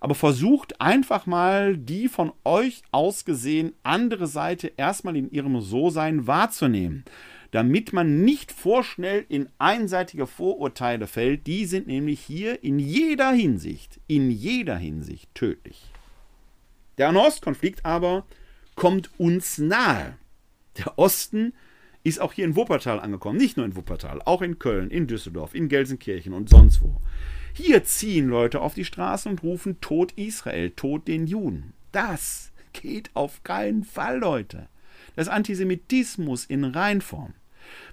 Aber versucht einfach mal die von euch aus gesehen andere Seite erstmal in ihrem So-Sein wahrzunehmen, damit man nicht vorschnell in einseitige Vorurteile fällt. Die sind nämlich hier in jeder Hinsicht, in jeder Hinsicht tödlich. Der Nahostkonflikt aber kommt uns nahe. Der Osten ist auch hier in Wuppertal angekommen. Nicht nur in Wuppertal, auch in Köln, in Düsseldorf, in Gelsenkirchen und sonst wo. Hier ziehen Leute auf die Straßen und rufen Tod Israel, Tod den Juden. Das geht auf keinen Fall, Leute. Das Antisemitismus in Reinform.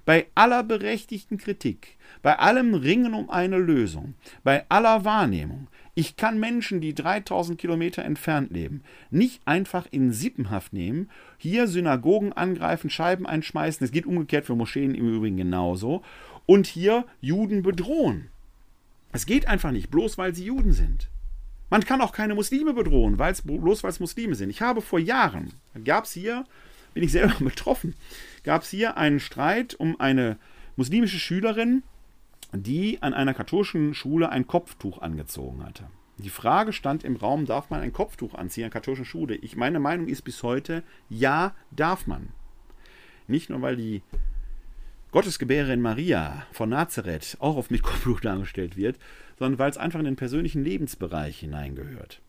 Bei aller berechtigten Kritik, bei allem Ringen um eine Lösung, bei aller Wahrnehmung, ich kann Menschen, die 3000 Kilometer entfernt leben, nicht einfach in Sippenhaft nehmen, hier Synagogen angreifen, Scheiben einschmeißen, es geht umgekehrt für Moscheen im Übrigen genauso, und hier Juden bedrohen. Es geht einfach nicht, bloß weil sie Juden sind. Man kann auch keine Muslime bedrohen, weil's, bloß weil es Muslime sind. Ich habe vor Jahren, gab es hier, bin ich selber betroffen, gab es hier einen Streit um eine muslimische Schülerin, die an einer katholischen Schule ein Kopftuch angezogen hatte. Die Frage stand im Raum, darf man ein Kopftuch anziehen an katholischen Schule? Ich, meine Meinung ist bis heute, ja, darf man. Nicht nur, weil die Gottesgebärerin Maria von Nazareth auch oft mit Kopftuch dargestellt wird, sondern weil es einfach in den persönlichen Lebensbereich hineingehört.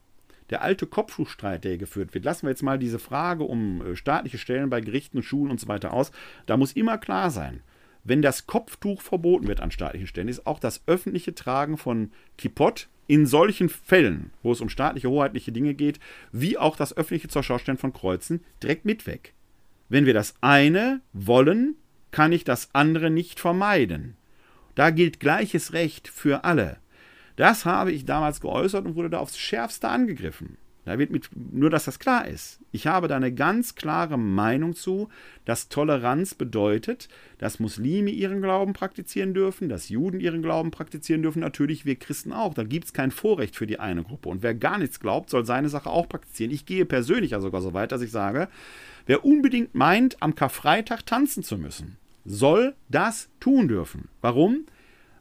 Der alte Kopftuchstreit, der hier geführt wird, lassen wir jetzt mal diese Frage um äh, staatliche Stellen bei Gerichten, Schulen und so weiter aus. Da muss immer klar sein, wenn das Kopftuch verboten wird an staatlichen Stellen, ist auch das öffentliche Tragen von Kipott in solchen Fällen, wo es um staatliche, hoheitliche Dinge geht, wie auch das öffentliche zur Schaustellen von Kreuzen, direkt mit weg. Wenn wir das eine wollen, kann ich das andere nicht vermeiden. Da gilt gleiches Recht für alle. Das habe ich damals geäußert und wurde da aufs Schärfste angegriffen. Da wird mit, nur, dass das klar ist. Ich habe da eine ganz klare Meinung zu, dass Toleranz bedeutet, dass Muslime ihren Glauben praktizieren dürfen, dass Juden ihren Glauben praktizieren dürfen, natürlich wir Christen auch. Da gibt es kein Vorrecht für die eine Gruppe. Und wer gar nichts glaubt, soll seine Sache auch praktizieren. Ich gehe persönlich ja sogar so weit, dass ich sage, wer unbedingt meint, am Karfreitag tanzen zu müssen, soll das tun dürfen. Warum?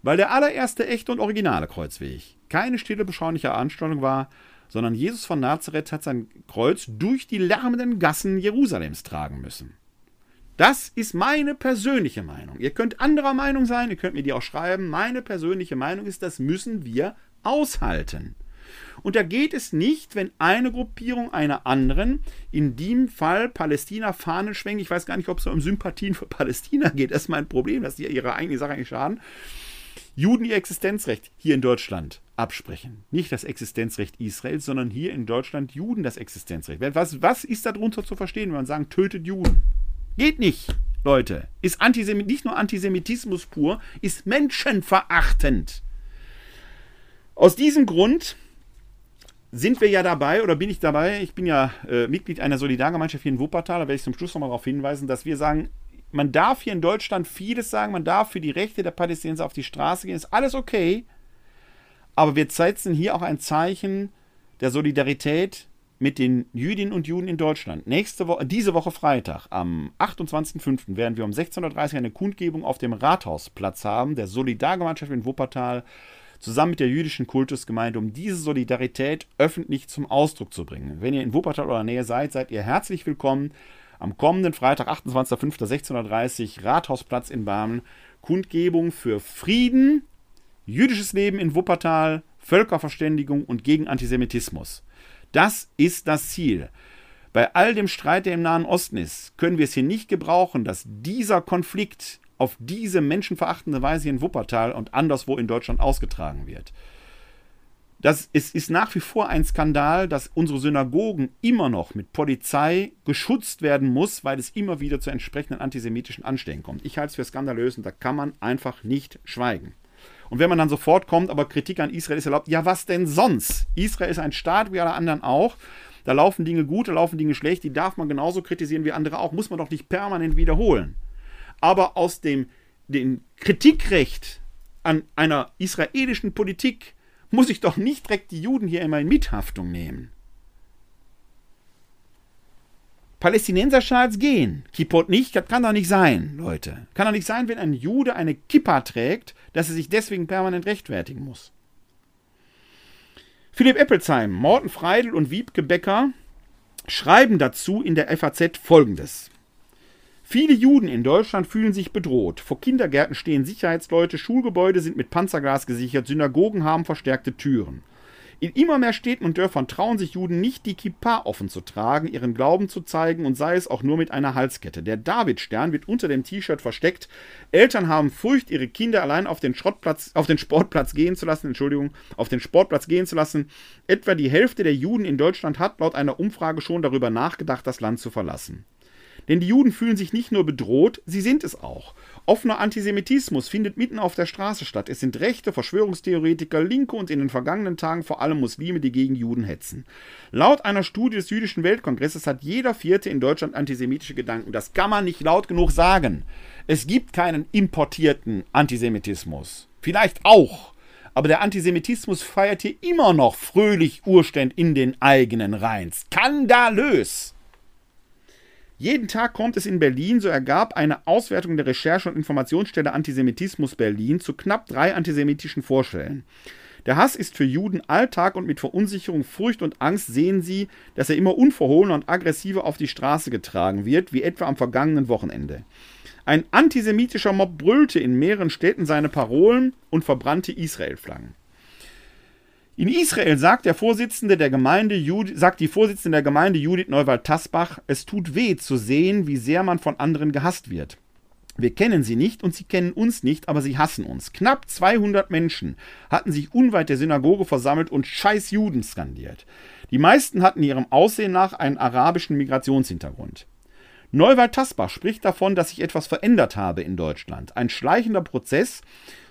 Weil der allererste echte und originale Kreuzweg keine stille, beschauliche Anstellung war, sondern Jesus von Nazareth hat sein Kreuz durch die lärmenden Gassen Jerusalems tragen müssen. Das ist meine persönliche Meinung. Ihr könnt anderer Meinung sein, ihr könnt mir die auch schreiben. Meine persönliche Meinung ist, das müssen wir aushalten. Und da geht es nicht, wenn eine Gruppierung einer anderen, in dem Fall Palästina Fahnen schwenkt. Ich weiß gar nicht, ob es um Sympathien für Palästina geht. Das ist mein Problem, dass die ihre eigene Sache eigentlich schaden. Juden ihr Existenzrecht hier in Deutschland absprechen. Nicht das Existenzrecht Israels, sondern hier in Deutschland Juden das Existenzrecht. Was, was ist darunter zu verstehen, wenn man sagt, tötet Juden? Geht nicht, Leute. Ist Antisemit nicht nur Antisemitismus pur, ist menschenverachtend. Aus diesem Grund sind wir ja dabei, oder bin ich dabei, ich bin ja äh, Mitglied einer Solidargemeinschaft hier in Wuppertal, da werde ich zum Schluss nochmal darauf hinweisen, dass wir sagen, man darf hier in Deutschland vieles sagen, man darf für die Rechte der Palästinenser auf die Straße gehen, ist alles okay. Aber wir setzen hier auch ein Zeichen der Solidarität mit den Jüdinnen und Juden in Deutschland. Nächste Woche, diese Woche Freitag, am 28.05. werden wir um 16.30 Uhr eine Kundgebung auf dem Rathausplatz haben, der Solidargemeinschaft in Wuppertal, zusammen mit der jüdischen Kultusgemeinde, um diese Solidarität öffentlich zum Ausdruck zu bringen. Wenn ihr in Wuppertal oder Nähe seid, seid ihr herzlich willkommen am kommenden Freitag, 28.05.1630, Rathausplatz in Barmen, Kundgebung für Frieden, jüdisches Leben in Wuppertal, Völkerverständigung und gegen Antisemitismus. Das ist das Ziel. Bei all dem Streit, der im Nahen Osten ist, können wir es hier nicht gebrauchen, dass dieser Konflikt auf diese menschenverachtende Weise in Wuppertal und anderswo in Deutschland ausgetragen wird. Das, es ist nach wie vor ein Skandal, dass unsere Synagogen immer noch mit Polizei geschützt werden muss, weil es immer wieder zu entsprechenden antisemitischen Anschlägen kommt. Ich halte es für skandalös und da kann man einfach nicht schweigen. Und wenn man dann sofort kommt, aber Kritik an Israel ist erlaubt, ja, was denn sonst? Israel ist ein Staat wie alle anderen auch. Da laufen Dinge gut, da laufen Dinge schlecht, die darf man genauso kritisieren wie andere auch, muss man doch nicht permanent wiederholen. Aber aus dem, dem Kritikrecht an einer israelischen Politik muss ich doch nicht direkt die Juden hier immer in Mithaftung nehmen. Palästinenserschals gehen, Kippot nicht, das kann doch nicht sein, Leute. Kann doch nicht sein, wenn ein Jude eine Kippa trägt, dass er sich deswegen permanent rechtfertigen muss. Philipp Eppelsheim, Morten Freidel und Wiebke Becker schreiben dazu in der FAZ folgendes. Viele Juden in Deutschland fühlen sich bedroht. Vor Kindergärten stehen Sicherheitsleute, Schulgebäude sind mit Panzerglas gesichert, Synagogen haben verstärkte Türen. In immer mehr Städten und Dörfern trauen sich Juden nicht, die Kippa offen zu tragen, ihren Glauben zu zeigen und sei es auch nur mit einer Halskette. Der Davidstern wird unter dem T-Shirt versteckt. Eltern haben Furcht, ihre Kinder allein auf den Schrottplatz, auf den Sportplatz gehen zu lassen, Entschuldigung, auf den Sportplatz gehen zu lassen. Etwa die Hälfte der Juden in Deutschland hat laut einer Umfrage schon darüber nachgedacht, das Land zu verlassen. Denn die Juden fühlen sich nicht nur bedroht, sie sind es auch. Offener Antisemitismus findet mitten auf der Straße statt. Es sind rechte Verschwörungstheoretiker, Linke und in den vergangenen Tagen vor allem Muslime, die gegen Juden hetzen. Laut einer Studie des Jüdischen Weltkongresses hat jeder Vierte in Deutschland antisemitische Gedanken. Das kann man nicht laut genug sagen. Es gibt keinen importierten Antisemitismus. Vielleicht auch. Aber der Antisemitismus feiert hier immer noch fröhlich Urständ in den eigenen Reihen. Skandalös! Jeden Tag kommt es in Berlin, so ergab eine Auswertung der Recherche- und Informationsstelle Antisemitismus Berlin zu knapp drei antisemitischen Vorstellen. Der Hass ist für Juden Alltag und mit Verunsicherung, Furcht und Angst sehen sie, dass er immer unverhohlener und aggressiver auf die Straße getragen wird, wie etwa am vergangenen Wochenende. Ein antisemitischer Mob brüllte in mehreren Städten seine Parolen und verbrannte Israel-Flaggen. In Israel sagt, der Vorsitzende der Gemeinde sagt die Vorsitzende der Gemeinde Judith Neuwald-Tasbach, es tut weh zu sehen, wie sehr man von anderen gehasst wird. Wir kennen sie nicht und sie kennen uns nicht, aber sie hassen uns. Knapp 200 Menschen hatten sich unweit der Synagoge versammelt und Scheiß Juden skandiert. Die meisten hatten ihrem Aussehen nach einen arabischen Migrationshintergrund. Neuwald-Tasbach spricht davon, dass sich etwas verändert habe in Deutschland. Ein schleichender Prozess,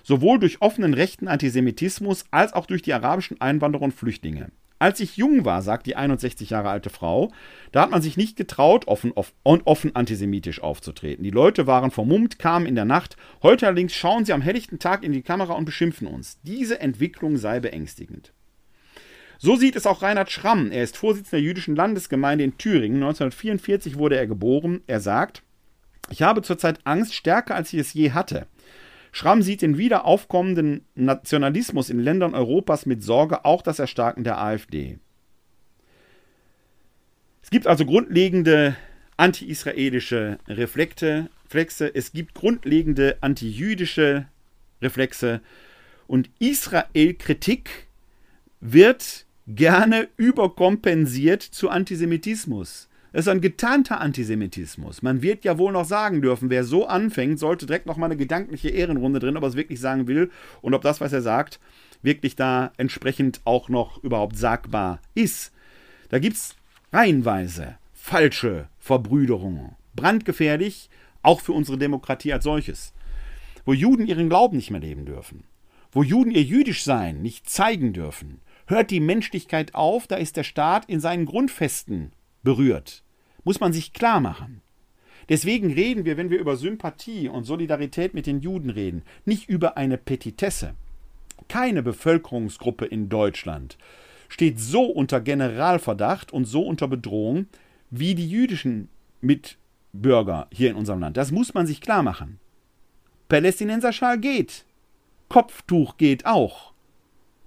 sowohl durch offenen rechten Antisemitismus als auch durch die arabischen Einwanderer und Flüchtlinge. Als ich jung war, sagt die 61 Jahre alte Frau, da hat man sich nicht getraut, offen offen antisemitisch aufzutreten. Die Leute waren vermummt, kamen in der Nacht. Heute allerdings schauen sie am helllichten Tag in die Kamera und beschimpfen uns. Diese Entwicklung sei beängstigend. So sieht es auch Reinhard Schramm. Er ist Vorsitzender der jüdischen Landesgemeinde in Thüringen. 1944 wurde er geboren. Er sagt, ich habe zurzeit Angst stärker, als ich es je hatte. Schramm sieht den wieder aufkommenden Nationalismus in Ländern Europas mit Sorge, auch das Erstarken der AfD. Es gibt also grundlegende anti-israelische Reflexe, es gibt grundlegende anti-jüdische Reflexe und Israel-Kritik wird gerne überkompensiert zu Antisemitismus. Das ist ein getarnter Antisemitismus. Man wird ja wohl noch sagen dürfen, wer so anfängt, sollte direkt noch mal eine gedankliche Ehrenrunde drin, ob er es wirklich sagen will und ob das, was er sagt, wirklich da entsprechend auch noch überhaupt sagbar ist. Da gibt es reihenweise falsche Verbrüderungen. Brandgefährlich, auch für unsere Demokratie als solches. Wo Juden ihren Glauben nicht mehr leben dürfen. Wo Juden ihr Jüdischsein nicht zeigen dürfen. Hört die Menschlichkeit auf, da ist der Staat in seinen Grundfesten berührt muss man sich klar machen. Deswegen reden wir, wenn wir über Sympathie und Solidarität mit den Juden reden, nicht über eine Petitesse. Keine Bevölkerungsgruppe in Deutschland steht so unter Generalverdacht und so unter Bedrohung wie die jüdischen Mitbürger hier in unserem Land. Das muss man sich klar machen. Palästinenserschal geht. Kopftuch geht auch.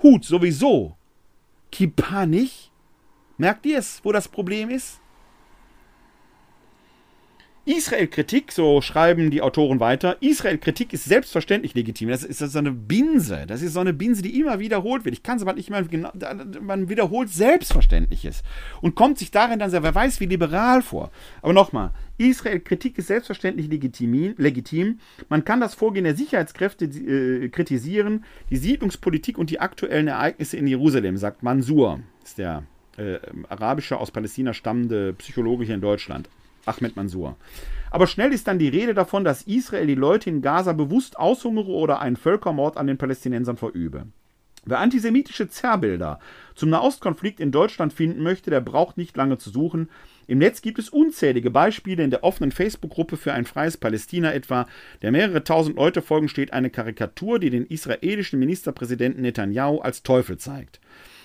Hut sowieso. Kippa nicht? Merkt ihr es, wo das Problem ist? Israel-Kritik, so schreiben die Autoren weiter, Israel-Kritik ist selbstverständlich legitim. Das ist so eine Binse. Das ist so eine Binse, die immer wiederholt wird. Ich kann es aber nicht mehr genau. Man wiederholt Selbstverständliches und kommt sich darin dann, wer weiß, wie liberal vor. Aber nochmal, Israel-Kritik ist selbstverständlich legitim, legitim. Man kann das Vorgehen der Sicherheitskräfte äh, kritisieren, die Siedlungspolitik und die aktuellen Ereignisse in Jerusalem, sagt Mansur, ist der äh, arabische, aus Palästina stammende Psychologe hier in Deutschland. Ahmed Mansour. Aber schnell ist dann die Rede davon, dass Israel die Leute in Gaza bewusst aushungere oder einen Völkermord an den Palästinensern verübe. Wer antisemitische Zerrbilder zum Nahostkonflikt in Deutschland finden möchte, der braucht nicht lange zu suchen. Im Netz gibt es unzählige Beispiele. In der offenen Facebook-Gruppe für ein freies Palästina etwa, der mehrere tausend Leute folgen, steht eine Karikatur, die den israelischen Ministerpräsidenten Netanyahu als Teufel zeigt.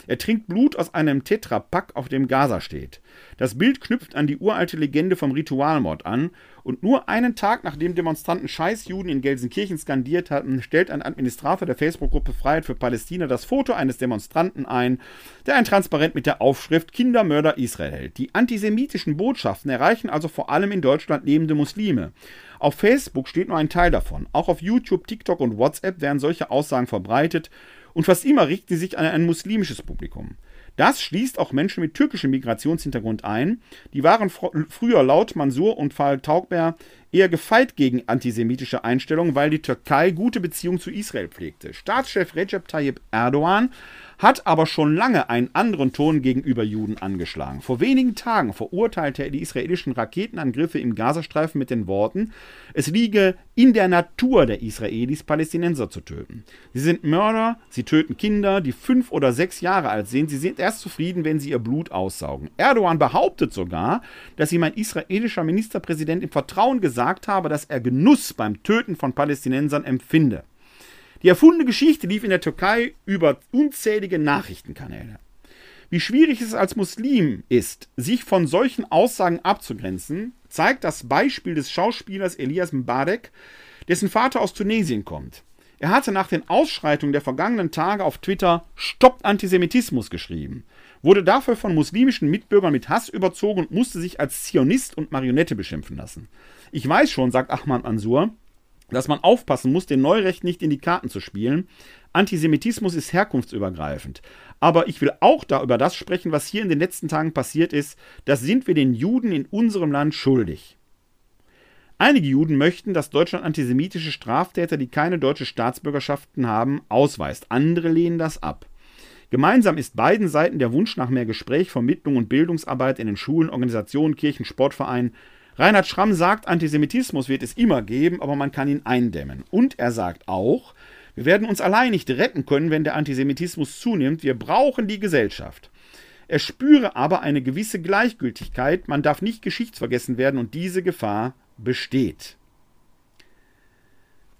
Er trinkt Blut aus einem Tetrapack, auf dem Gaza steht. Das Bild knüpft an die uralte Legende vom Ritualmord an und nur einen Tag nachdem Demonstranten Scheißjuden in Gelsenkirchen skandiert hatten, stellt ein Administrator der Facebook-Gruppe Freiheit für Palästina das Foto eines Demonstranten ein, der ein Transparent mit der Aufschrift Kindermörder Israel hält. Die antisemitischen Botschaften erreichen also vor allem in Deutschland lebende Muslime. Auf Facebook steht nur ein Teil davon. Auch auf YouTube, TikTok und WhatsApp werden solche Aussagen verbreitet Und fast immer richten sie sich an ein muslimisches Publikum. Das schließt auch Menschen mit türkischem Migrationshintergrund ein. Die waren früher laut Mansur und Fall Taugber eher gefeit gegen antisemitische Einstellungen, weil die Türkei gute Beziehungen zu Israel pflegte. Staatschef Recep Tayyip Erdogan hat aber schon lange einen anderen Ton gegenüber Juden angeschlagen. Vor wenigen Tagen verurteilte er die israelischen Raketenangriffe im Gazastreifen mit den Worten, es liege in der Natur der Israelis, Palästinenser zu töten. Sie sind Mörder, sie töten Kinder, die fünf oder sechs Jahre alt sind, sie sind erst zufrieden, wenn sie ihr Blut aussaugen. Erdogan behauptet sogar, dass ihm ein israelischer Ministerpräsident im Vertrauen gesagt habe, dass er Genuss beim Töten von Palästinensern empfinde. Die erfundene Geschichte lief in der Türkei über unzählige Nachrichtenkanäle. Wie schwierig es als Muslim ist, sich von solchen Aussagen abzugrenzen, zeigt das Beispiel des Schauspielers Elias Mbarek, dessen Vater aus Tunesien kommt. Er hatte nach den Ausschreitungen der vergangenen Tage auf Twitter Stoppt Antisemitismus geschrieben, wurde dafür von muslimischen Mitbürgern mit Hass überzogen und musste sich als Zionist und Marionette beschimpfen lassen. Ich weiß schon, sagt Ahmad Ansur, dass man aufpassen muss, den Neurecht nicht in die Karten zu spielen. Antisemitismus ist herkunftsübergreifend. Aber ich will auch da über das sprechen, was hier in den letzten Tagen passiert ist. Das sind wir den Juden in unserem Land schuldig. Einige Juden möchten, dass Deutschland antisemitische Straftäter, die keine deutsche Staatsbürgerschaften haben, ausweist. Andere lehnen das ab. Gemeinsam ist beiden Seiten der Wunsch nach mehr Gespräch, Vermittlung und Bildungsarbeit in den Schulen, Organisationen, Kirchen, Sportvereinen, Reinhard Schramm sagt, Antisemitismus wird es immer geben, aber man kann ihn eindämmen. Und er sagt auch, wir werden uns allein nicht retten können, wenn der Antisemitismus zunimmt. Wir brauchen die Gesellschaft. Er spüre aber eine gewisse Gleichgültigkeit, man darf nicht geschichtsvergessen werden und diese Gefahr besteht.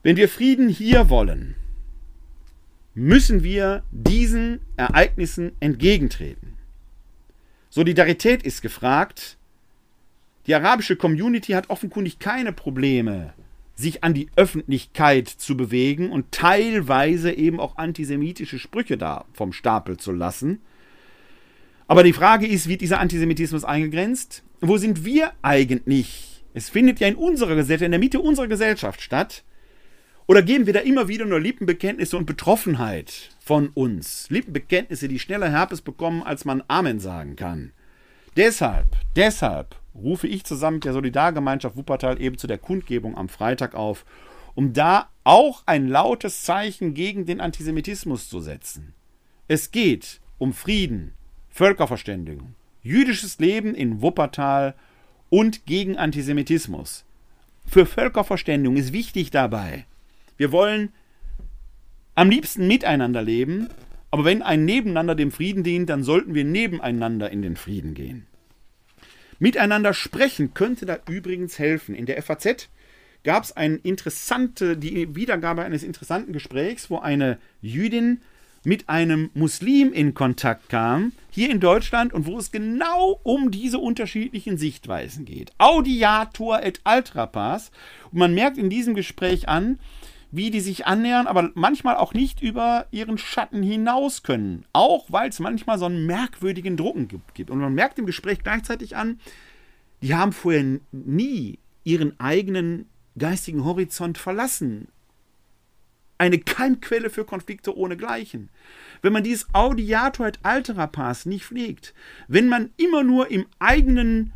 Wenn wir Frieden hier wollen, müssen wir diesen Ereignissen entgegentreten. Solidarität ist gefragt, die arabische Community hat offenkundig keine Probleme, sich an die Öffentlichkeit zu bewegen und teilweise eben auch antisemitische Sprüche da vom Stapel zu lassen. Aber die Frage ist, wird dieser Antisemitismus eingegrenzt? Wo sind wir eigentlich? Es findet ja in unserer Gesellschaft, in der Mitte unserer Gesellschaft statt. Oder geben wir da immer wieder nur Lippenbekenntnisse und Betroffenheit von uns? Lippenbekenntnisse, die schneller Herpes bekommen, als man Amen sagen kann. Deshalb, deshalb rufe ich zusammen mit der Solidargemeinschaft Wuppertal eben zu der Kundgebung am Freitag auf, um da auch ein lautes Zeichen gegen den Antisemitismus zu setzen. Es geht um Frieden, Völkerverständigung, jüdisches Leben in Wuppertal und gegen Antisemitismus. Für Völkerverständigung ist wichtig dabei. Wir wollen am liebsten miteinander leben, aber wenn ein Nebeneinander dem Frieden dient, dann sollten wir nebeneinander in den Frieden gehen. Miteinander sprechen könnte da übrigens helfen. In der FAZ gab es eine interessante, die Wiedergabe eines interessanten Gesprächs, wo eine Jüdin mit einem Muslim in Kontakt kam, hier in Deutschland, und wo es genau um diese unterschiedlichen Sichtweisen geht. Audiator et altrapas. Und man merkt in diesem Gespräch an, wie die sich annähern, aber manchmal auch nicht über ihren Schatten hinaus können. Auch weil es manchmal so einen merkwürdigen Drucken gibt. Und man merkt im Gespräch gleichzeitig an, die haben vorher nie ihren eigenen geistigen Horizont verlassen. Eine Keimquelle für Konflikte ohnegleichen. Wenn man dieses Audiator et altera Pass nicht pflegt, wenn man immer nur im eigenen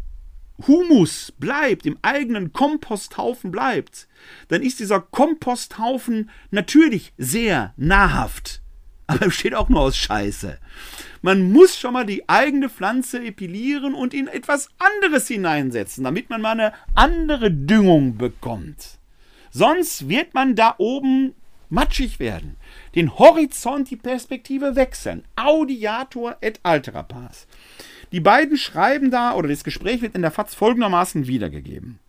Humus bleibt, im eigenen Komposthaufen bleibt, dann ist dieser Komposthaufen natürlich sehr nahrhaft. Aber er besteht auch nur aus Scheiße. Man muss schon mal die eigene Pflanze epilieren und in etwas anderes hineinsetzen, damit man mal eine andere Düngung bekommt. Sonst wird man da oben matschig werden. Den Horizont, die Perspektive wechseln. Audiator et altera pars. Die beiden schreiben da, oder das Gespräch wird in der FAZ folgendermaßen wiedergegeben.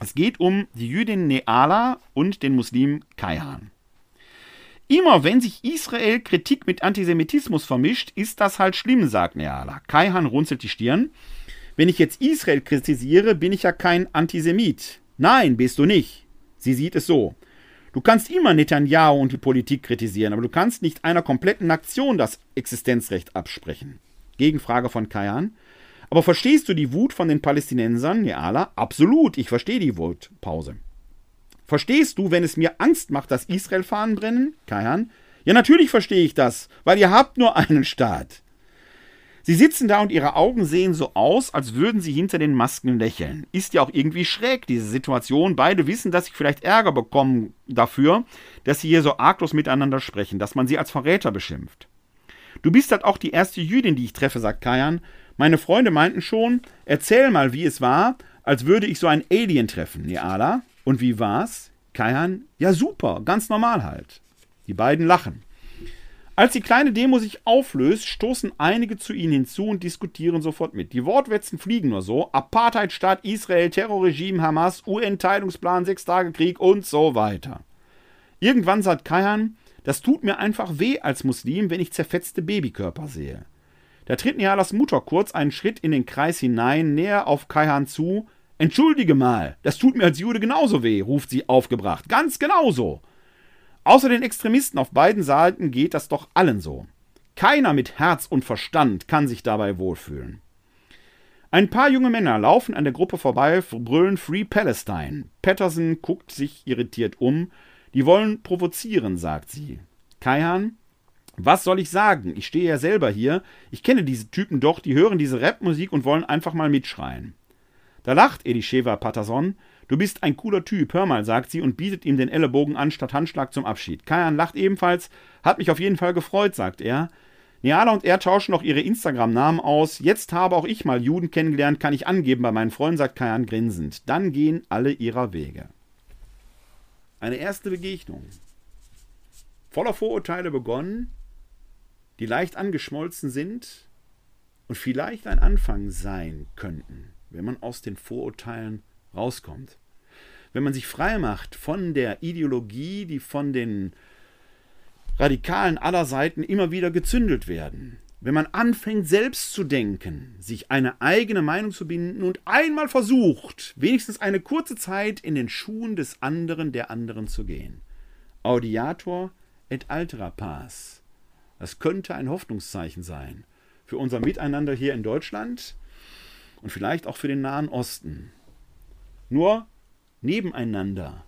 Es geht um die Jüdin Neala und den Muslim Kaihan. Immer wenn sich Israel Kritik mit Antisemitismus vermischt, ist das halt schlimm, sagt Neala. Kaihan runzelt die Stirn. Wenn ich jetzt Israel kritisiere, bin ich ja kein Antisemit. Nein, bist du nicht. Sie sieht es so. Du kannst immer Netanyahu und die Politik kritisieren, aber du kannst nicht einer kompletten Nation das Existenzrecht absprechen. Gegenfrage von Kayan. Aber verstehst du die Wut von den Palästinensern, Neala? Absolut, ich verstehe die Wut. Pause. Verstehst du, wenn es mir Angst macht, dass Israel-Fahnen brennen? Kayan. Ja, natürlich verstehe ich das, weil ihr habt nur einen Staat. Sie sitzen da und ihre Augen sehen so aus, als würden sie hinter den Masken lächeln. Ist ja auch irgendwie schräg, diese Situation. Beide wissen, dass sie vielleicht Ärger bekommen dafür, dass sie hier so arglos miteinander sprechen, dass man sie als Verräter beschimpft. Du bist halt auch die erste Jüdin, die ich treffe, sagt Kajan. Meine Freunde meinten schon, erzähl mal, wie es war, als würde ich so ein Alien treffen, Neala. Und wie war's? Kajan, ja super, ganz normal halt. Die beiden lachen. Als die kleine Demo sich auflöst, stoßen einige zu ihnen hinzu und diskutieren sofort mit. Die Wortwetzen fliegen nur so. Apartheidstaat Israel, Terrorregime Hamas, UN-Teilungsplan, Sechstagekrieg und so weiter. Irgendwann sagt Kajan, das tut mir einfach weh als Muslim, wenn ich zerfetzte Babykörper sehe. Da tritt Nihalas Mutter kurz einen Schritt in den Kreis hinein, näher auf Kaihan zu. Entschuldige mal, das tut mir als Jude genauso weh, ruft sie aufgebracht. Ganz genauso. Außer den Extremisten auf beiden Seiten geht das doch allen so. Keiner mit Herz und Verstand kann sich dabei wohlfühlen. Ein paar junge Männer laufen an der Gruppe vorbei, brüllen Free Palestine. Patterson guckt sich irritiert um. Die wollen provozieren, sagt sie. Kaihan, was soll ich sagen? Ich stehe ja selber hier. Ich kenne diese Typen doch, die hören diese Rapmusik und wollen einfach mal mitschreien. Da lacht Elisheva Patterson. Du bist ein cooler Typ, hör mal, sagt sie und bietet ihm den Ellenbogen an statt Handschlag zum Abschied. Kajan lacht ebenfalls. Hat mich auf jeden Fall gefreut, sagt er. Neala und er tauschen noch ihre Instagram-Namen aus. Jetzt habe auch ich mal Juden kennengelernt, kann ich angeben bei meinen Freunden, sagt Kajan grinsend. Dann gehen alle ihrer Wege. Eine erste Begegnung. Voller Vorurteile begonnen, die leicht angeschmolzen sind und vielleicht ein Anfang sein könnten, wenn man aus den Vorurteilen rauskommt wenn man sich frei macht von der Ideologie, die von den Radikalen aller Seiten immer wieder gezündelt werden, wenn man anfängt selbst zu denken, sich eine eigene Meinung zu binden und einmal versucht, wenigstens eine kurze Zeit in den Schuhen des anderen, der anderen zu gehen. Audiator et altera pars. Das könnte ein Hoffnungszeichen sein für unser Miteinander hier in Deutschland und vielleicht auch für den Nahen Osten. Nur nebeneinander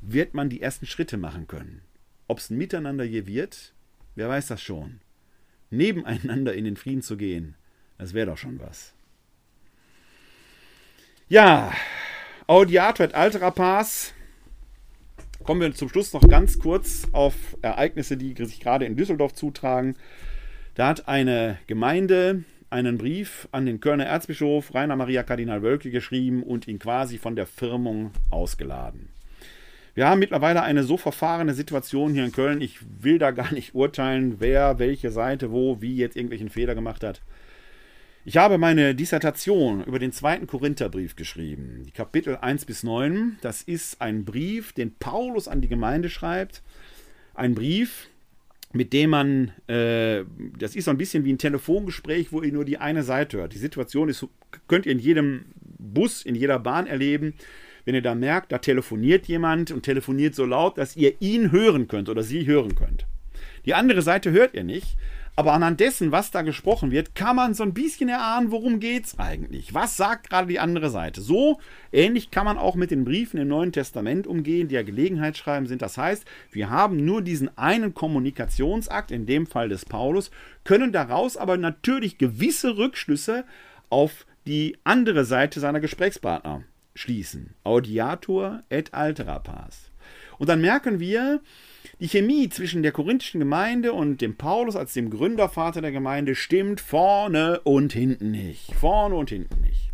wird man die ersten Schritte machen können. Ob es ein Miteinander je wird, wer weiß das schon. Nebeneinander in den Frieden zu gehen, das wäre doch schon was. Ja, Audiator et altera pars. Kommen wir zum Schluss noch ganz kurz auf Ereignisse, die sich gerade in Düsseldorf zutragen. Da hat eine Gemeinde einen Brief an den Kölner Erzbischof Rainer Maria Kardinal Wölke geschrieben und ihn quasi von der Firmung ausgeladen. Wir haben mittlerweile eine so verfahrene Situation hier in Köln. Ich will da gar nicht urteilen, wer welche Seite wo wie jetzt irgendwelchen Fehler gemacht hat. Ich habe meine Dissertation über den zweiten Korintherbrief geschrieben, die Kapitel 1 bis 9. Das ist ein Brief, den Paulus an die Gemeinde schreibt. Ein Brief, mit dem man, äh, das ist so ein bisschen wie ein Telefongespräch, wo ihr nur die eine Seite hört. Die Situation ist, könnt ihr in jedem Bus, in jeder Bahn erleben. Wenn ihr da merkt, da telefoniert jemand und telefoniert so laut, dass ihr ihn hören könnt oder sie hören könnt. Die andere Seite hört ihr nicht, aber anhand dessen, was da gesprochen wird, kann man so ein bisschen erahnen, worum geht's eigentlich? Was sagt gerade die andere Seite? So ähnlich kann man auch mit den Briefen im Neuen Testament umgehen, die ja Gelegenheitsschreiben sind. Das heißt, wir haben nur diesen einen Kommunikationsakt, in dem Fall des Paulus, können daraus aber natürlich gewisse Rückschlüsse auf die andere Seite seiner Gesprächspartner schließen. Audiator et altera pars. Und dann merken wir, die Chemie zwischen der korinthischen Gemeinde und dem Paulus als dem Gründervater der Gemeinde stimmt vorne und hinten nicht. Vorne und hinten nicht.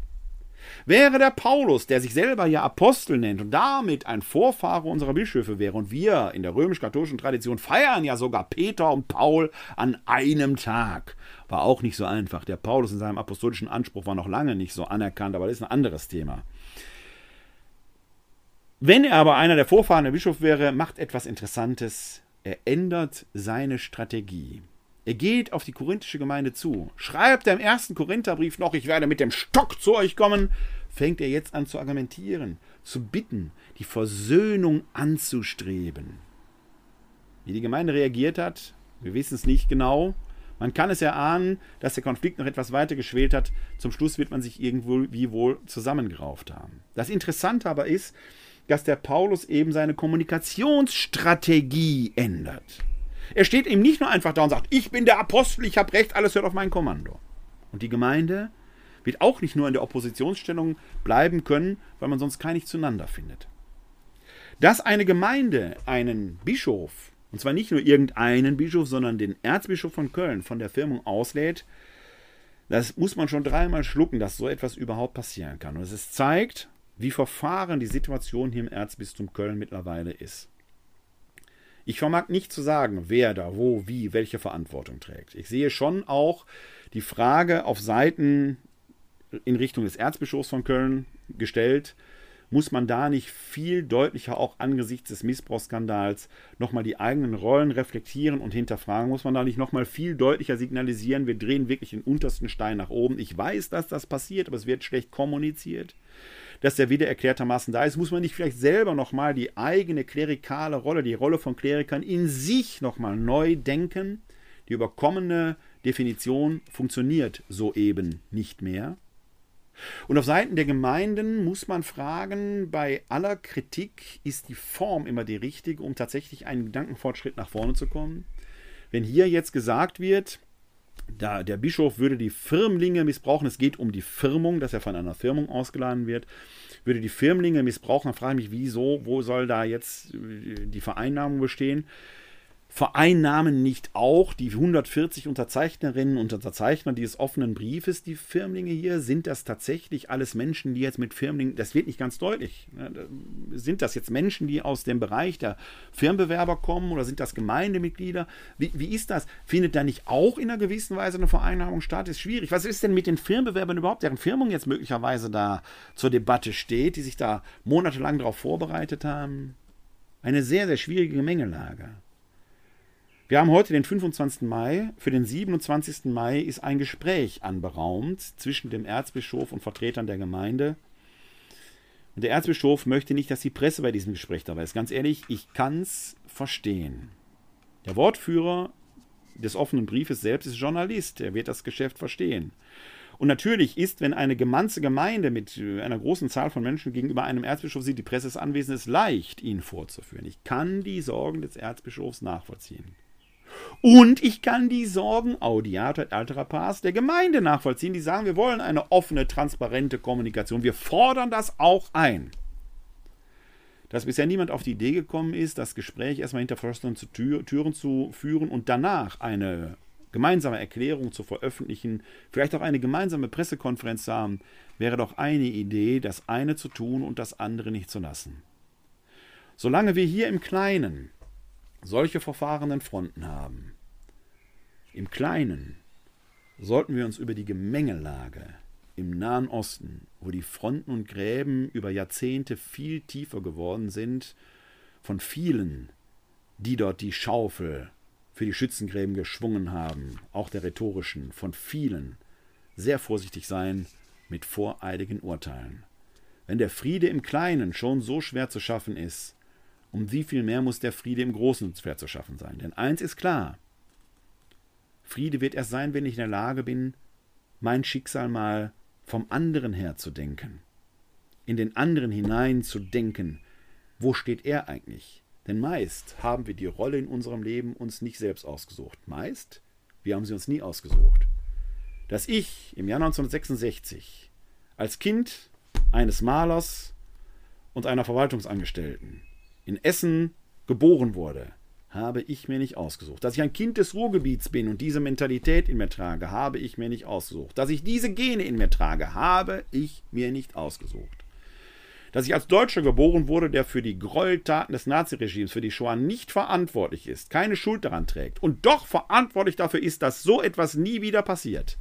Wäre der Paulus, der sich selber ja Apostel nennt und damit ein Vorfahre unserer Bischöfe wäre, und wir in der römisch-katholischen Tradition feiern ja sogar Peter und Paul an einem Tag, war auch nicht so einfach. Der Paulus in seinem apostolischen Anspruch war noch lange nicht so anerkannt, aber das ist ein anderes Thema. Wenn er aber einer der Vorfahren der Bischof wäre, macht etwas Interessantes. Er ändert seine Strategie. Er geht auf die korinthische Gemeinde zu. Schreibt er im ersten Korintherbrief noch, ich werde mit dem Stock zu euch kommen, fängt er jetzt an zu argumentieren, zu bitten, die Versöhnung anzustreben. Wie die Gemeinde reagiert hat, wir wissen es nicht genau. Man kann es erahnen, dass der Konflikt noch etwas weiter geschwelt hat. Zum Schluss wird man sich irgendwo wie wohl zusammengerauft haben. Das Interessante aber ist, dass der Paulus eben seine Kommunikationsstrategie ändert. Er steht eben nicht nur einfach da und sagt, ich bin der Apostel, ich habe recht, alles hört auf mein Kommando. Und die Gemeinde wird auch nicht nur in der Oppositionsstellung bleiben können, weil man sonst gar zueinander findet. Dass eine Gemeinde einen Bischof, und zwar nicht nur irgendeinen Bischof, sondern den Erzbischof von Köln von der Firmung auslädt, das muss man schon dreimal schlucken, dass so etwas überhaupt passieren kann. Und es zeigt, wie verfahren die Situation hier im Erzbistum Köln mittlerweile ist. Ich vermag nicht zu sagen, wer da wo, wie, welche Verantwortung trägt. Ich sehe schon auch die Frage auf Seiten in Richtung des Erzbischofs von Köln gestellt, muss man da nicht viel deutlicher auch angesichts des Missbrauchsskandals nochmal die eigenen Rollen reflektieren und hinterfragen? Muss man da nicht nochmal viel deutlicher signalisieren, wir drehen wirklich den untersten Stein nach oben? Ich weiß, dass das passiert, aber es wird schlecht kommuniziert. Dass der wieder erklärtermaßen da ist, muss man nicht vielleicht selber nochmal die eigene klerikale Rolle, die Rolle von Klerikern in sich nochmal neu denken? Die überkommene Definition funktioniert so eben nicht mehr. Und auf Seiten der Gemeinden muss man fragen, bei aller Kritik ist die Form immer die richtige, um tatsächlich einen Gedankenfortschritt nach vorne zu kommen. Wenn hier jetzt gesagt wird, da der Bischof würde die Firmlinge missbrauchen, es geht um die Firmung, dass er von einer Firmung ausgeladen wird, würde die Firmlinge missbrauchen, dann frage ich mich, wieso, wo soll da jetzt äh, die Vereinnahmung bestehen? Vereinnahmen nicht auch die 140 Unterzeichnerinnen und Unterzeichner dieses offenen Briefes die Firmlinge hier? Sind das tatsächlich alles Menschen, die jetzt mit Firmlingen, das wird nicht ganz deutlich. Ne? Sind das jetzt Menschen, die aus dem Bereich der Firmenbewerber kommen oder sind das Gemeindemitglieder? Wie, wie ist das? Findet da nicht auch in einer gewissen Weise eine Vereinnahmung statt? Ist schwierig. Was ist denn mit den Firmenbewerbern überhaupt, deren Firmung jetzt möglicherweise da zur Debatte steht, die sich da monatelang darauf vorbereitet haben? Eine sehr, sehr schwierige Gemengelage. Wir haben heute den 25. Mai. Für den 27. Mai ist ein Gespräch anberaumt zwischen dem Erzbischof und Vertretern der Gemeinde. Und der Erzbischof möchte nicht, dass die Presse bei diesem Gespräch dabei ist. Ganz ehrlich, ich kann es verstehen. Der Wortführer des offenen Briefes selbst ist Journalist. Er wird das Geschäft verstehen. Und natürlich ist, wenn eine ganze Gemeinde mit einer großen Zahl von Menschen gegenüber einem Erzbischof sieht, die Presse ist anwesend, ist leicht, ihn vorzuführen. Ich kann die Sorgen des Erzbischofs nachvollziehen. Und ich kann die Sorgen Audiator et altera der Gemeinde nachvollziehen, die sagen, wir wollen eine offene, transparente Kommunikation. Wir fordern das auch ein. Dass bisher niemand auf die Idee gekommen ist, das Gespräch erstmal hinter verschlossenen Türen zu führen und danach eine gemeinsame Erklärung zu veröffentlichen, vielleicht auch eine gemeinsame Pressekonferenz zu haben, wäre doch eine Idee, das eine zu tun und das andere nicht zu lassen. Solange wir hier im Kleinen solche verfahrenen Fronten haben. Im Kleinen sollten wir uns über die Gemengelage im Nahen Osten, wo die Fronten und Gräben über Jahrzehnte viel tiefer geworden sind, von vielen, die dort die Schaufel für die Schützengräben geschwungen haben, auch der rhetorischen, von vielen, sehr vorsichtig sein mit voreiligen Urteilen. Wenn der Friede im Kleinen schon so schwer zu schaffen ist, um wie viel mehr muss der Friede im Großen schwer zu schaffen sein? Denn eins ist klar: Friede wird erst sein, wenn ich in der Lage bin, mein Schicksal mal vom anderen her zu denken, in den anderen hinein zu denken. Wo steht er eigentlich? Denn meist haben wir die Rolle in unserem Leben uns nicht selbst ausgesucht. Meist, wir haben sie uns nie ausgesucht. Dass ich im Jahr 1966 als Kind eines Malers und einer Verwaltungsangestellten in Essen geboren wurde, habe ich mir nicht ausgesucht. Dass ich ein Kind des Ruhrgebiets bin und diese Mentalität in mir trage, habe ich mir nicht ausgesucht. Dass ich diese Gene in mir trage, habe ich mir nicht ausgesucht. Dass ich als Deutscher geboren wurde, der für die Gräueltaten des Naziregimes, für die Shoah nicht verantwortlich ist, keine Schuld daran trägt und doch verantwortlich dafür ist, dass so etwas nie wieder passiert,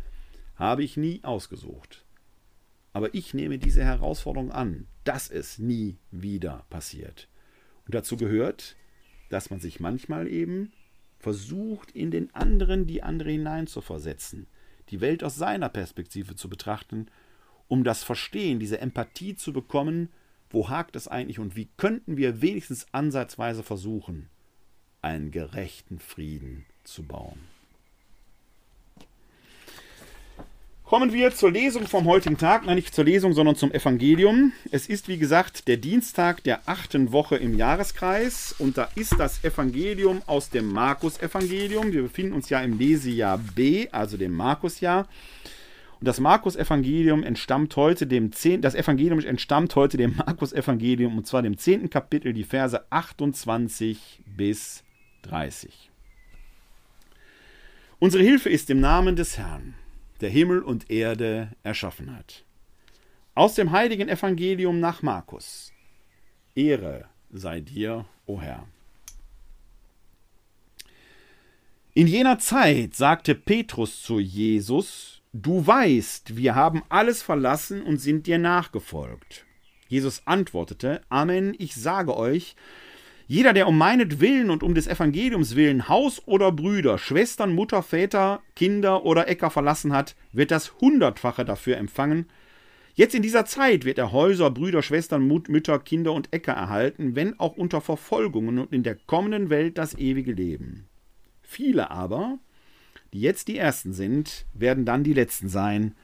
habe ich nie ausgesucht. Aber ich nehme diese Herausforderung an, dass es nie wieder passiert. Und dazu gehört, dass man sich manchmal eben versucht, in den anderen die andere hineinzuversetzen, die Welt aus seiner Perspektive zu betrachten, um das Verstehen, diese Empathie zu bekommen, wo hakt es eigentlich und wie könnten wir wenigstens ansatzweise versuchen, einen gerechten Frieden zu bauen. Kommen wir zur Lesung vom heutigen Tag, nein nicht zur Lesung, sondern zum Evangelium. Es ist wie gesagt der Dienstag der achten Woche im Jahreskreis und da ist das Evangelium aus dem Markus-Evangelium. Wir befinden uns ja im Lesejahr B, also dem Markusjahr. Und das Markus-Evangelium entstammt heute dem 10, das Evangelium entstammt heute dem Markus-Evangelium und zwar dem 10. Kapitel, die Verse 28 bis 30. Unsere Hilfe ist im Namen des Herrn der Himmel und Erde erschaffen hat. Aus dem heiligen Evangelium nach Markus. Ehre sei dir, o Herr. In jener Zeit sagte Petrus zu Jesus, Du weißt, wir haben alles verlassen und sind dir nachgefolgt. Jesus antwortete, Amen, ich sage euch, jeder, der um meinetwillen und um des Evangeliums willen Haus oder Brüder, Schwestern, Mutter, Väter, Kinder oder Äcker verlassen hat, wird das Hundertfache dafür empfangen. Jetzt in dieser Zeit wird er Häuser, Brüder, Schwestern, Mut, Mütter, Kinder und Äcker erhalten, wenn auch unter Verfolgungen und in der kommenden Welt das ewige Leben. Viele aber, die jetzt die Ersten sind, werden dann die Letzten sein,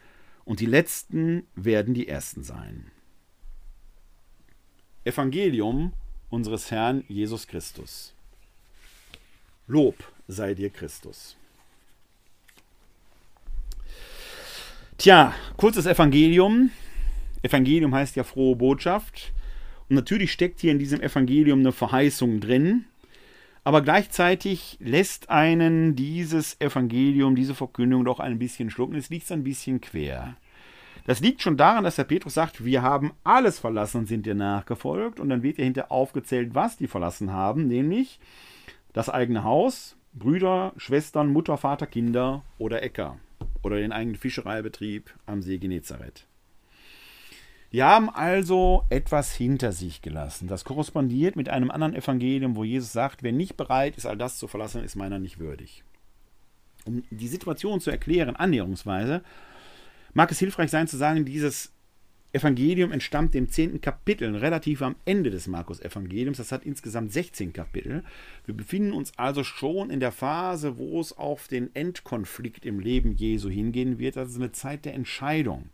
und die Letzten werden die Ersten sein. Evangelium unseres Herrn Jesus Christus. Lob sei dir Christus. Tja, kurzes Evangelium. Evangelium heißt ja frohe Botschaft. Und natürlich steckt hier in diesem Evangelium eine Verheißung drin. Aber gleichzeitig lässt einen dieses Evangelium, diese Verkündung doch ein bisschen schlucken. Es liegt ein bisschen quer. Das liegt schon daran, dass der Petrus sagt, wir haben alles verlassen und sind dir nachgefolgt. Und dann wird ja hinter aufgezählt, was die verlassen haben, nämlich das eigene Haus, Brüder, Schwestern, Mutter, Vater, Kinder oder Äcker oder den eigenen Fischereibetrieb am See Genezareth. Die haben also etwas hinter sich gelassen. Das korrespondiert mit einem anderen Evangelium, wo Jesus sagt, wer nicht bereit ist, all das zu verlassen, ist meiner nicht würdig. Um die Situation zu erklären, annäherungsweise, mag es hilfreich sein zu sagen, dieses Evangelium entstammt dem zehnten Kapitel, relativ am Ende des Markus-Evangeliums. Das hat insgesamt 16 Kapitel. Wir befinden uns also schon in der Phase, wo es auf den Endkonflikt im Leben Jesu hingehen wird. Das ist eine Zeit der Entscheidung.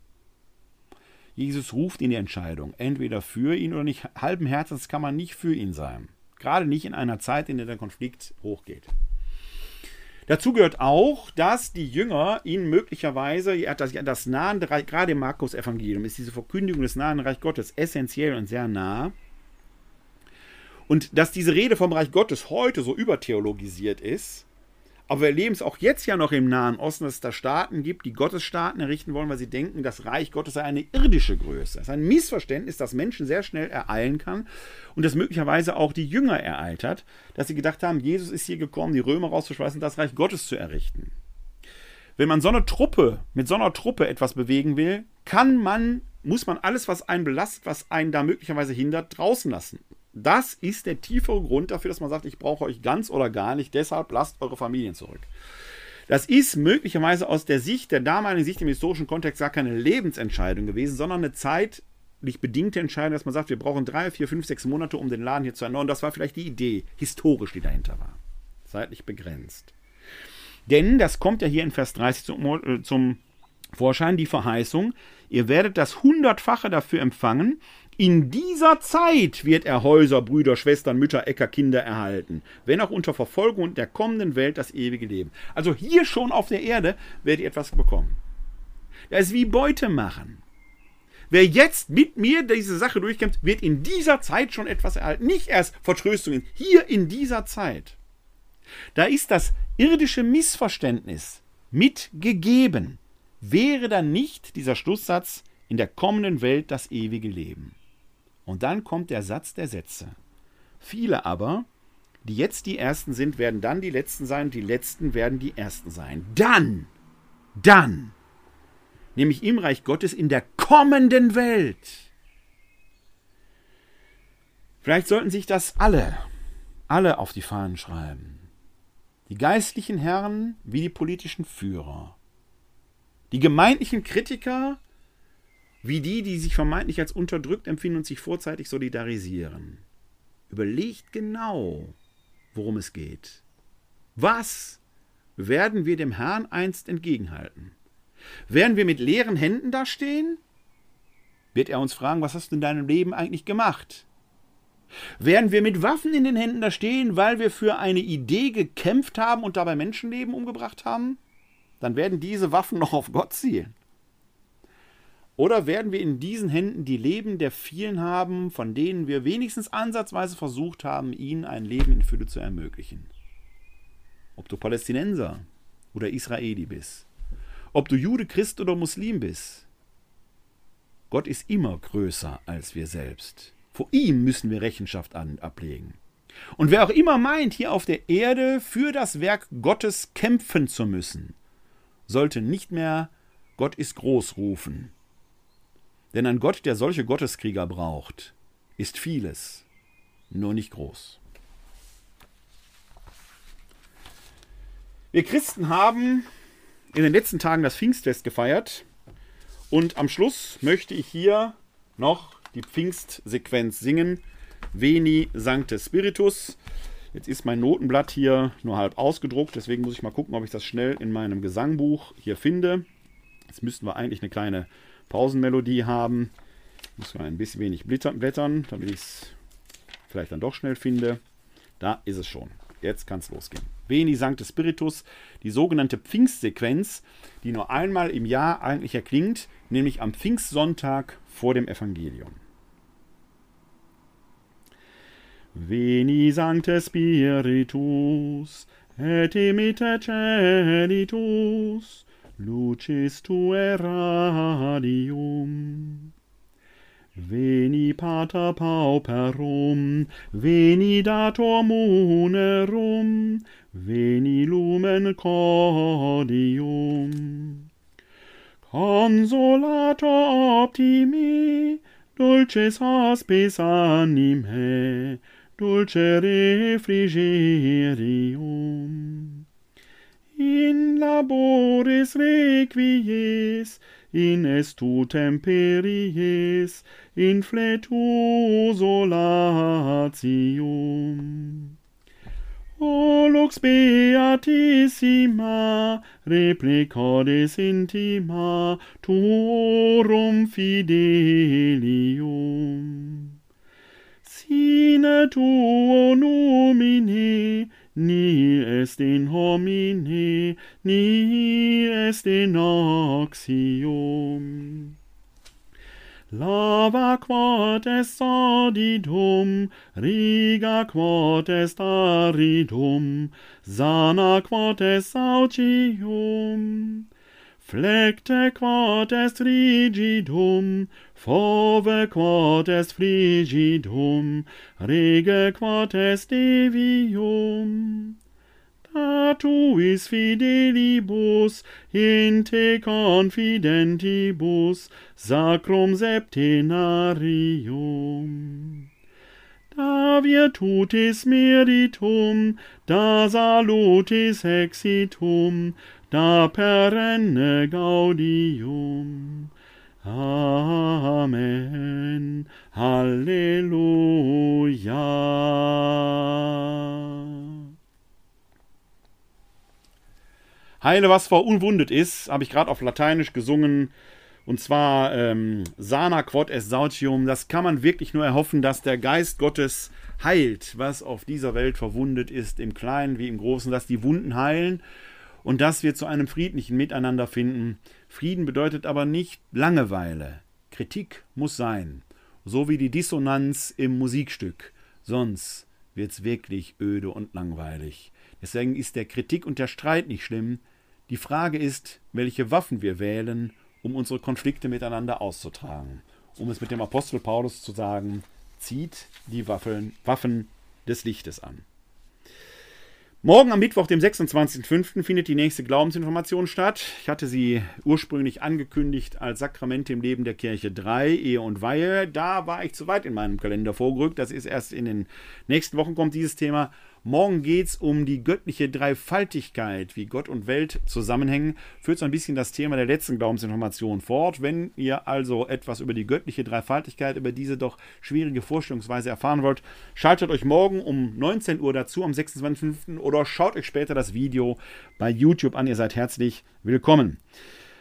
Jesus ruft in die Entscheidung, entweder für ihn oder nicht. Halben Herzens kann man nicht für ihn sein. Gerade nicht in einer Zeit, in der der Konflikt hochgeht. Dazu gehört auch, dass die Jünger ihn möglicherweise, das, das nahen gerade im Markus-Evangelium ist diese Verkündigung des nahen Reich Gottes essentiell und sehr nah. Und dass diese Rede vom Reich Gottes heute so übertheologisiert ist, aber wir erleben es auch jetzt ja noch im Nahen Osten, dass es da Staaten gibt, die Gottesstaaten errichten wollen, weil sie denken, das Reich Gottes sei eine irdische Größe. Das ist ein Missverständnis, das Menschen sehr schnell ereilen kann und das möglicherweise auch die Jünger ereilt hat, dass sie gedacht haben, Jesus ist hier gekommen, die Römer rauszuschmeißen, das Reich Gottes zu errichten. Wenn man so eine Truppe, mit so einer Truppe etwas bewegen will, kann man, muss man alles, was einen belastet, was einen da möglicherweise hindert, draußen lassen. Das ist der tiefere Grund dafür, dass man sagt, ich brauche euch ganz oder gar nicht, deshalb lasst eure Familien zurück. Das ist möglicherweise aus der Sicht, der damaligen Sicht im historischen Kontext gar keine Lebensentscheidung gewesen, sondern eine zeitlich bedingte Entscheidung, dass man sagt, wir brauchen drei, vier, fünf, sechs Monate, um den Laden hier zu erneuern. Das war vielleicht die Idee, historisch, die dahinter war. Zeitlich begrenzt. Denn, das kommt ja hier in Vers 30 zum, äh, zum Vorschein, die Verheißung, ihr werdet das Hundertfache dafür empfangen, in dieser Zeit wird er Häuser, Brüder, Schwestern, Mütter, Äcker, Kinder erhalten, wenn auch unter Verfolgung der kommenden Welt das ewige Leben. Also hier schon auf der Erde werdet ihr etwas bekommen. Das ist wie Beute machen. Wer jetzt mit mir diese Sache durchkämpft, wird in dieser Zeit schon etwas erhalten. Nicht erst Vertröstungen, hier in dieser Zeit. Da ist das irdische Missverständnis mitgegeben. Wäre dann nicht dieser Schlusssatz in der kommenden Welt das ewige Leben. Und dann kommt der Satz der Sätze. Viele aber, die jetzt die Ersten sind, werden dann die Letzten sein, die Letzten werden die Ersten sein. Dann, dann, nämlich im Reich Gottes in der kommenden Welt. Vielleicht sollten sich das alle, alle auf die Fahnen schreiben. Die geistlichen Herren wie die politischen Führer. Die gemeindlichen Kritiker wie die, die sich vermeintlich als unterdrückt empfinden und sich vorzeitig solidarisieren. Überlegt genau, worum es geht. Was werden wir dem Herrn einst entgegenhalten? Werden wir mit leeren Händen dastehen? Wird er uns fragen, was hast du in deinem Leben eigentlich gemacht? Werden wir mit Waffen in den Händen da stehen, weil wir für eine Idee gekämpft haben und dabei Menschenleben umgebracht haben? Dann werden diese Waffen noch auf Gott zielen. Oder werden wir in diesen Händen die Leben der vielen haben, von denen wir wenigstens ansatzweise versucht haben, ihnen ein Leben in Fülle zu ermöglichen? Ob du Palästinenser oder Israeli bist, ob du Jude, Christ oder Muslim bist, Gott ist immer größer als wir selbst. Vor ihm müssen wir Rechenschaft an, ablegen. Und wer auch immer meint, hier auf der Erde für das Werk Gottes kämpfen zu müssen, sollte nicht mehr Gott ist groß rufen. Denn ein Gott, der solche Gotteskrieger braucht, ist vieles, nur nicht groß. Wir Christen haben in den letzten Tagen das Pfingstfest gefeiert und am Schluss möchte ich hier noch die Pfingstsequenz singen. Veni Sancte Spiritus. Jetzt ist mein Notenblatt hier nur halb ausgedruckt, deswegen muss ich mal gucken, ob ich das schnell in meinem Gesangbuch hier finde. Jetzt müssten wir eigentlich eine kleine Pausenmelodie haben. Muss man ein bisschen wenig blättern, damit ich es vielleicht dann doch schnell finde. Da ist es schon. Jetzt kann es losgehen. Veni Sancte Spiritus, die sogenannte Pfingstsequenz, die nur einmal im Jahr eigentlich erklingt, nämlich am Pfingstsonntag vor dem Evangelium. Veni Sancte Spiritus, et imite celitus, lucis tue radium. Veni pata pauperum, veni dator munerum, veni lumen cordium. Consolator optimi, dulces hospes anime, dulce refrigerium in laboris requies, in estu temperies, in fletu solatium. O lux beatissima, replicades intima, tuorum fidelium. Sine tuo numine ni est in homine, ni est in oxium. Lava quod est sodidum, riga quod est aridum, sana quod est saucium. Flecte quod est rigidum, fove quod est frigidum, rege quod est devium. Datuis fidelibus, in te confidentibus, sacrum septenarium. Da virtutis meritum, da salutis exitum, da perenne gaudium. Amen. Halleluja. Heile, was verunwundet ist, habe ich gerade auf Lateinisch gesungen. Und zwar ähm, Sana quod est sautium. Das kann man wirklich nur erhoffen, dass der Geist Gottes heilt, was auf dieser Welt verwundet ist, im Kleinen wie im Großen, dass die Wunden heilen und dass wir zu einem friedlichen Miteinander finden. Frieden bedeutet aber nicht Langeweile. Kritik muss sein, so wie die Dissonanz im Musikstück. Sonst wird's wirklich öde und langweilig. Deswegen ist der Kritik und der Streit nicht schlimm, die Frage ist, welche Waffen wir wählen, um unsere Konflikte miteinander auszutragen. Um es mit dem Apostel Paulus zu sagen, zieht die Waffen, Waffen des Lichtes an. Morgen am Mittwoch, dem 26.05., findet die nächste Glaubensinformation statt. Ich hatte sie ursprünglich angekündigt als Sakramente im Leben der Kirche 3, Ehe und Weihe. Da war ich zu weit in meinem Kalender vorgerückt. Das ist erst in den nächsten Wochen kommt dieses Thema. Morgen geht es um die göttliche Dreifaltigkeit, wie Gott und Welt zusammenhängen. Führt so ein bisschen das Thema der letzten Glaubensinformation fort. Wenn ihr also etwas über die göttliche Dreifaltigkeit, über diese doch schwierige Vorstellungsweise erfahren wollt, schaltet euch morgen um 19 Uhr dazu, am 26.05. oder schaut euch später das Video bei YouTube an. Ihr seid herzlich willkommen.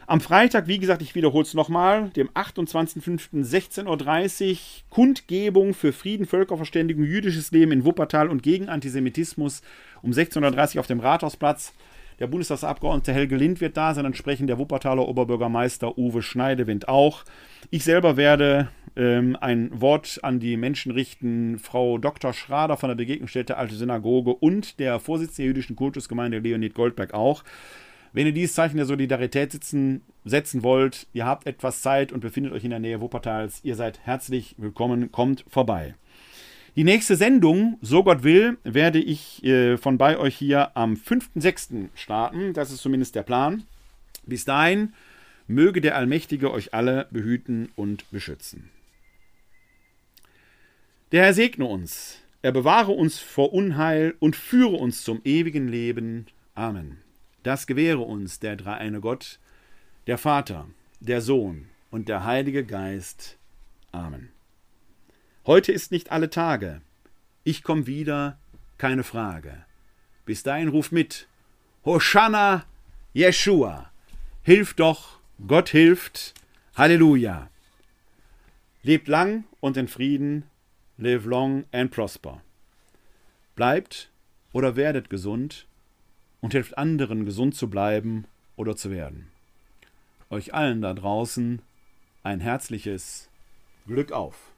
Am Freitag, wie gesagt, ich wiederhole es nochmal, dem 28.05.16.30 Uhr, Kundgebung für Frieden, Völkerverständigung, jüdisches Leben in Wuppertal und gegen Antisemitismus um 16.30 Uhr auf dem Rathausplatz. Der Bundestagsabgeordnete Helge Lind wird da sein, entsprechend der Wuppertaler Oberbürgermeister Uwe Schneidewind auch. Ich selber werde ähm, ein Wort an die Menschen richten, Frau Dr. Schrader von der Begegnungsstätte Alte Synagoge und der Vorsitzende der jüdischen Kultusgemeinde Leonid Goldberg auch. Wenn ihr dieses Zeichen der Solidarität sitzen, setzen wollt, ihr habt etwas Zeit und befindet euch in der Nähe Wuppertals, ihr seid herzlich willkommen, kommt vorbei. Die nächste Sendung, so Gott will, werde ich äh, von bei euch hier am 5.6. starten. Das ist zumindest der Plan. Bis dahin möge der Allmächtige euch alle behüten und beschützen. Der Herr segne uns, er bewahre uns vor Unheil und führe uns zum ewigen Leben. Amen. Das gewähre uns der dreieine Gott, der Vater, der Sohn und der Heilige Geist. Amen. Heute ist nicht alle Tage. Ich komm wieder, keine Frage. Bis dahin ruf mit. Hosanna, Jeshua. Hilf doch, Gott hilft. Halleluja. Lebt lang und in Frieden. Live long and prosper. Bleibt oder werdet gesund und hilft anderen, gesund zu bleiben oder zu werden. Euch allen da draußen ein herzliches Glück auf.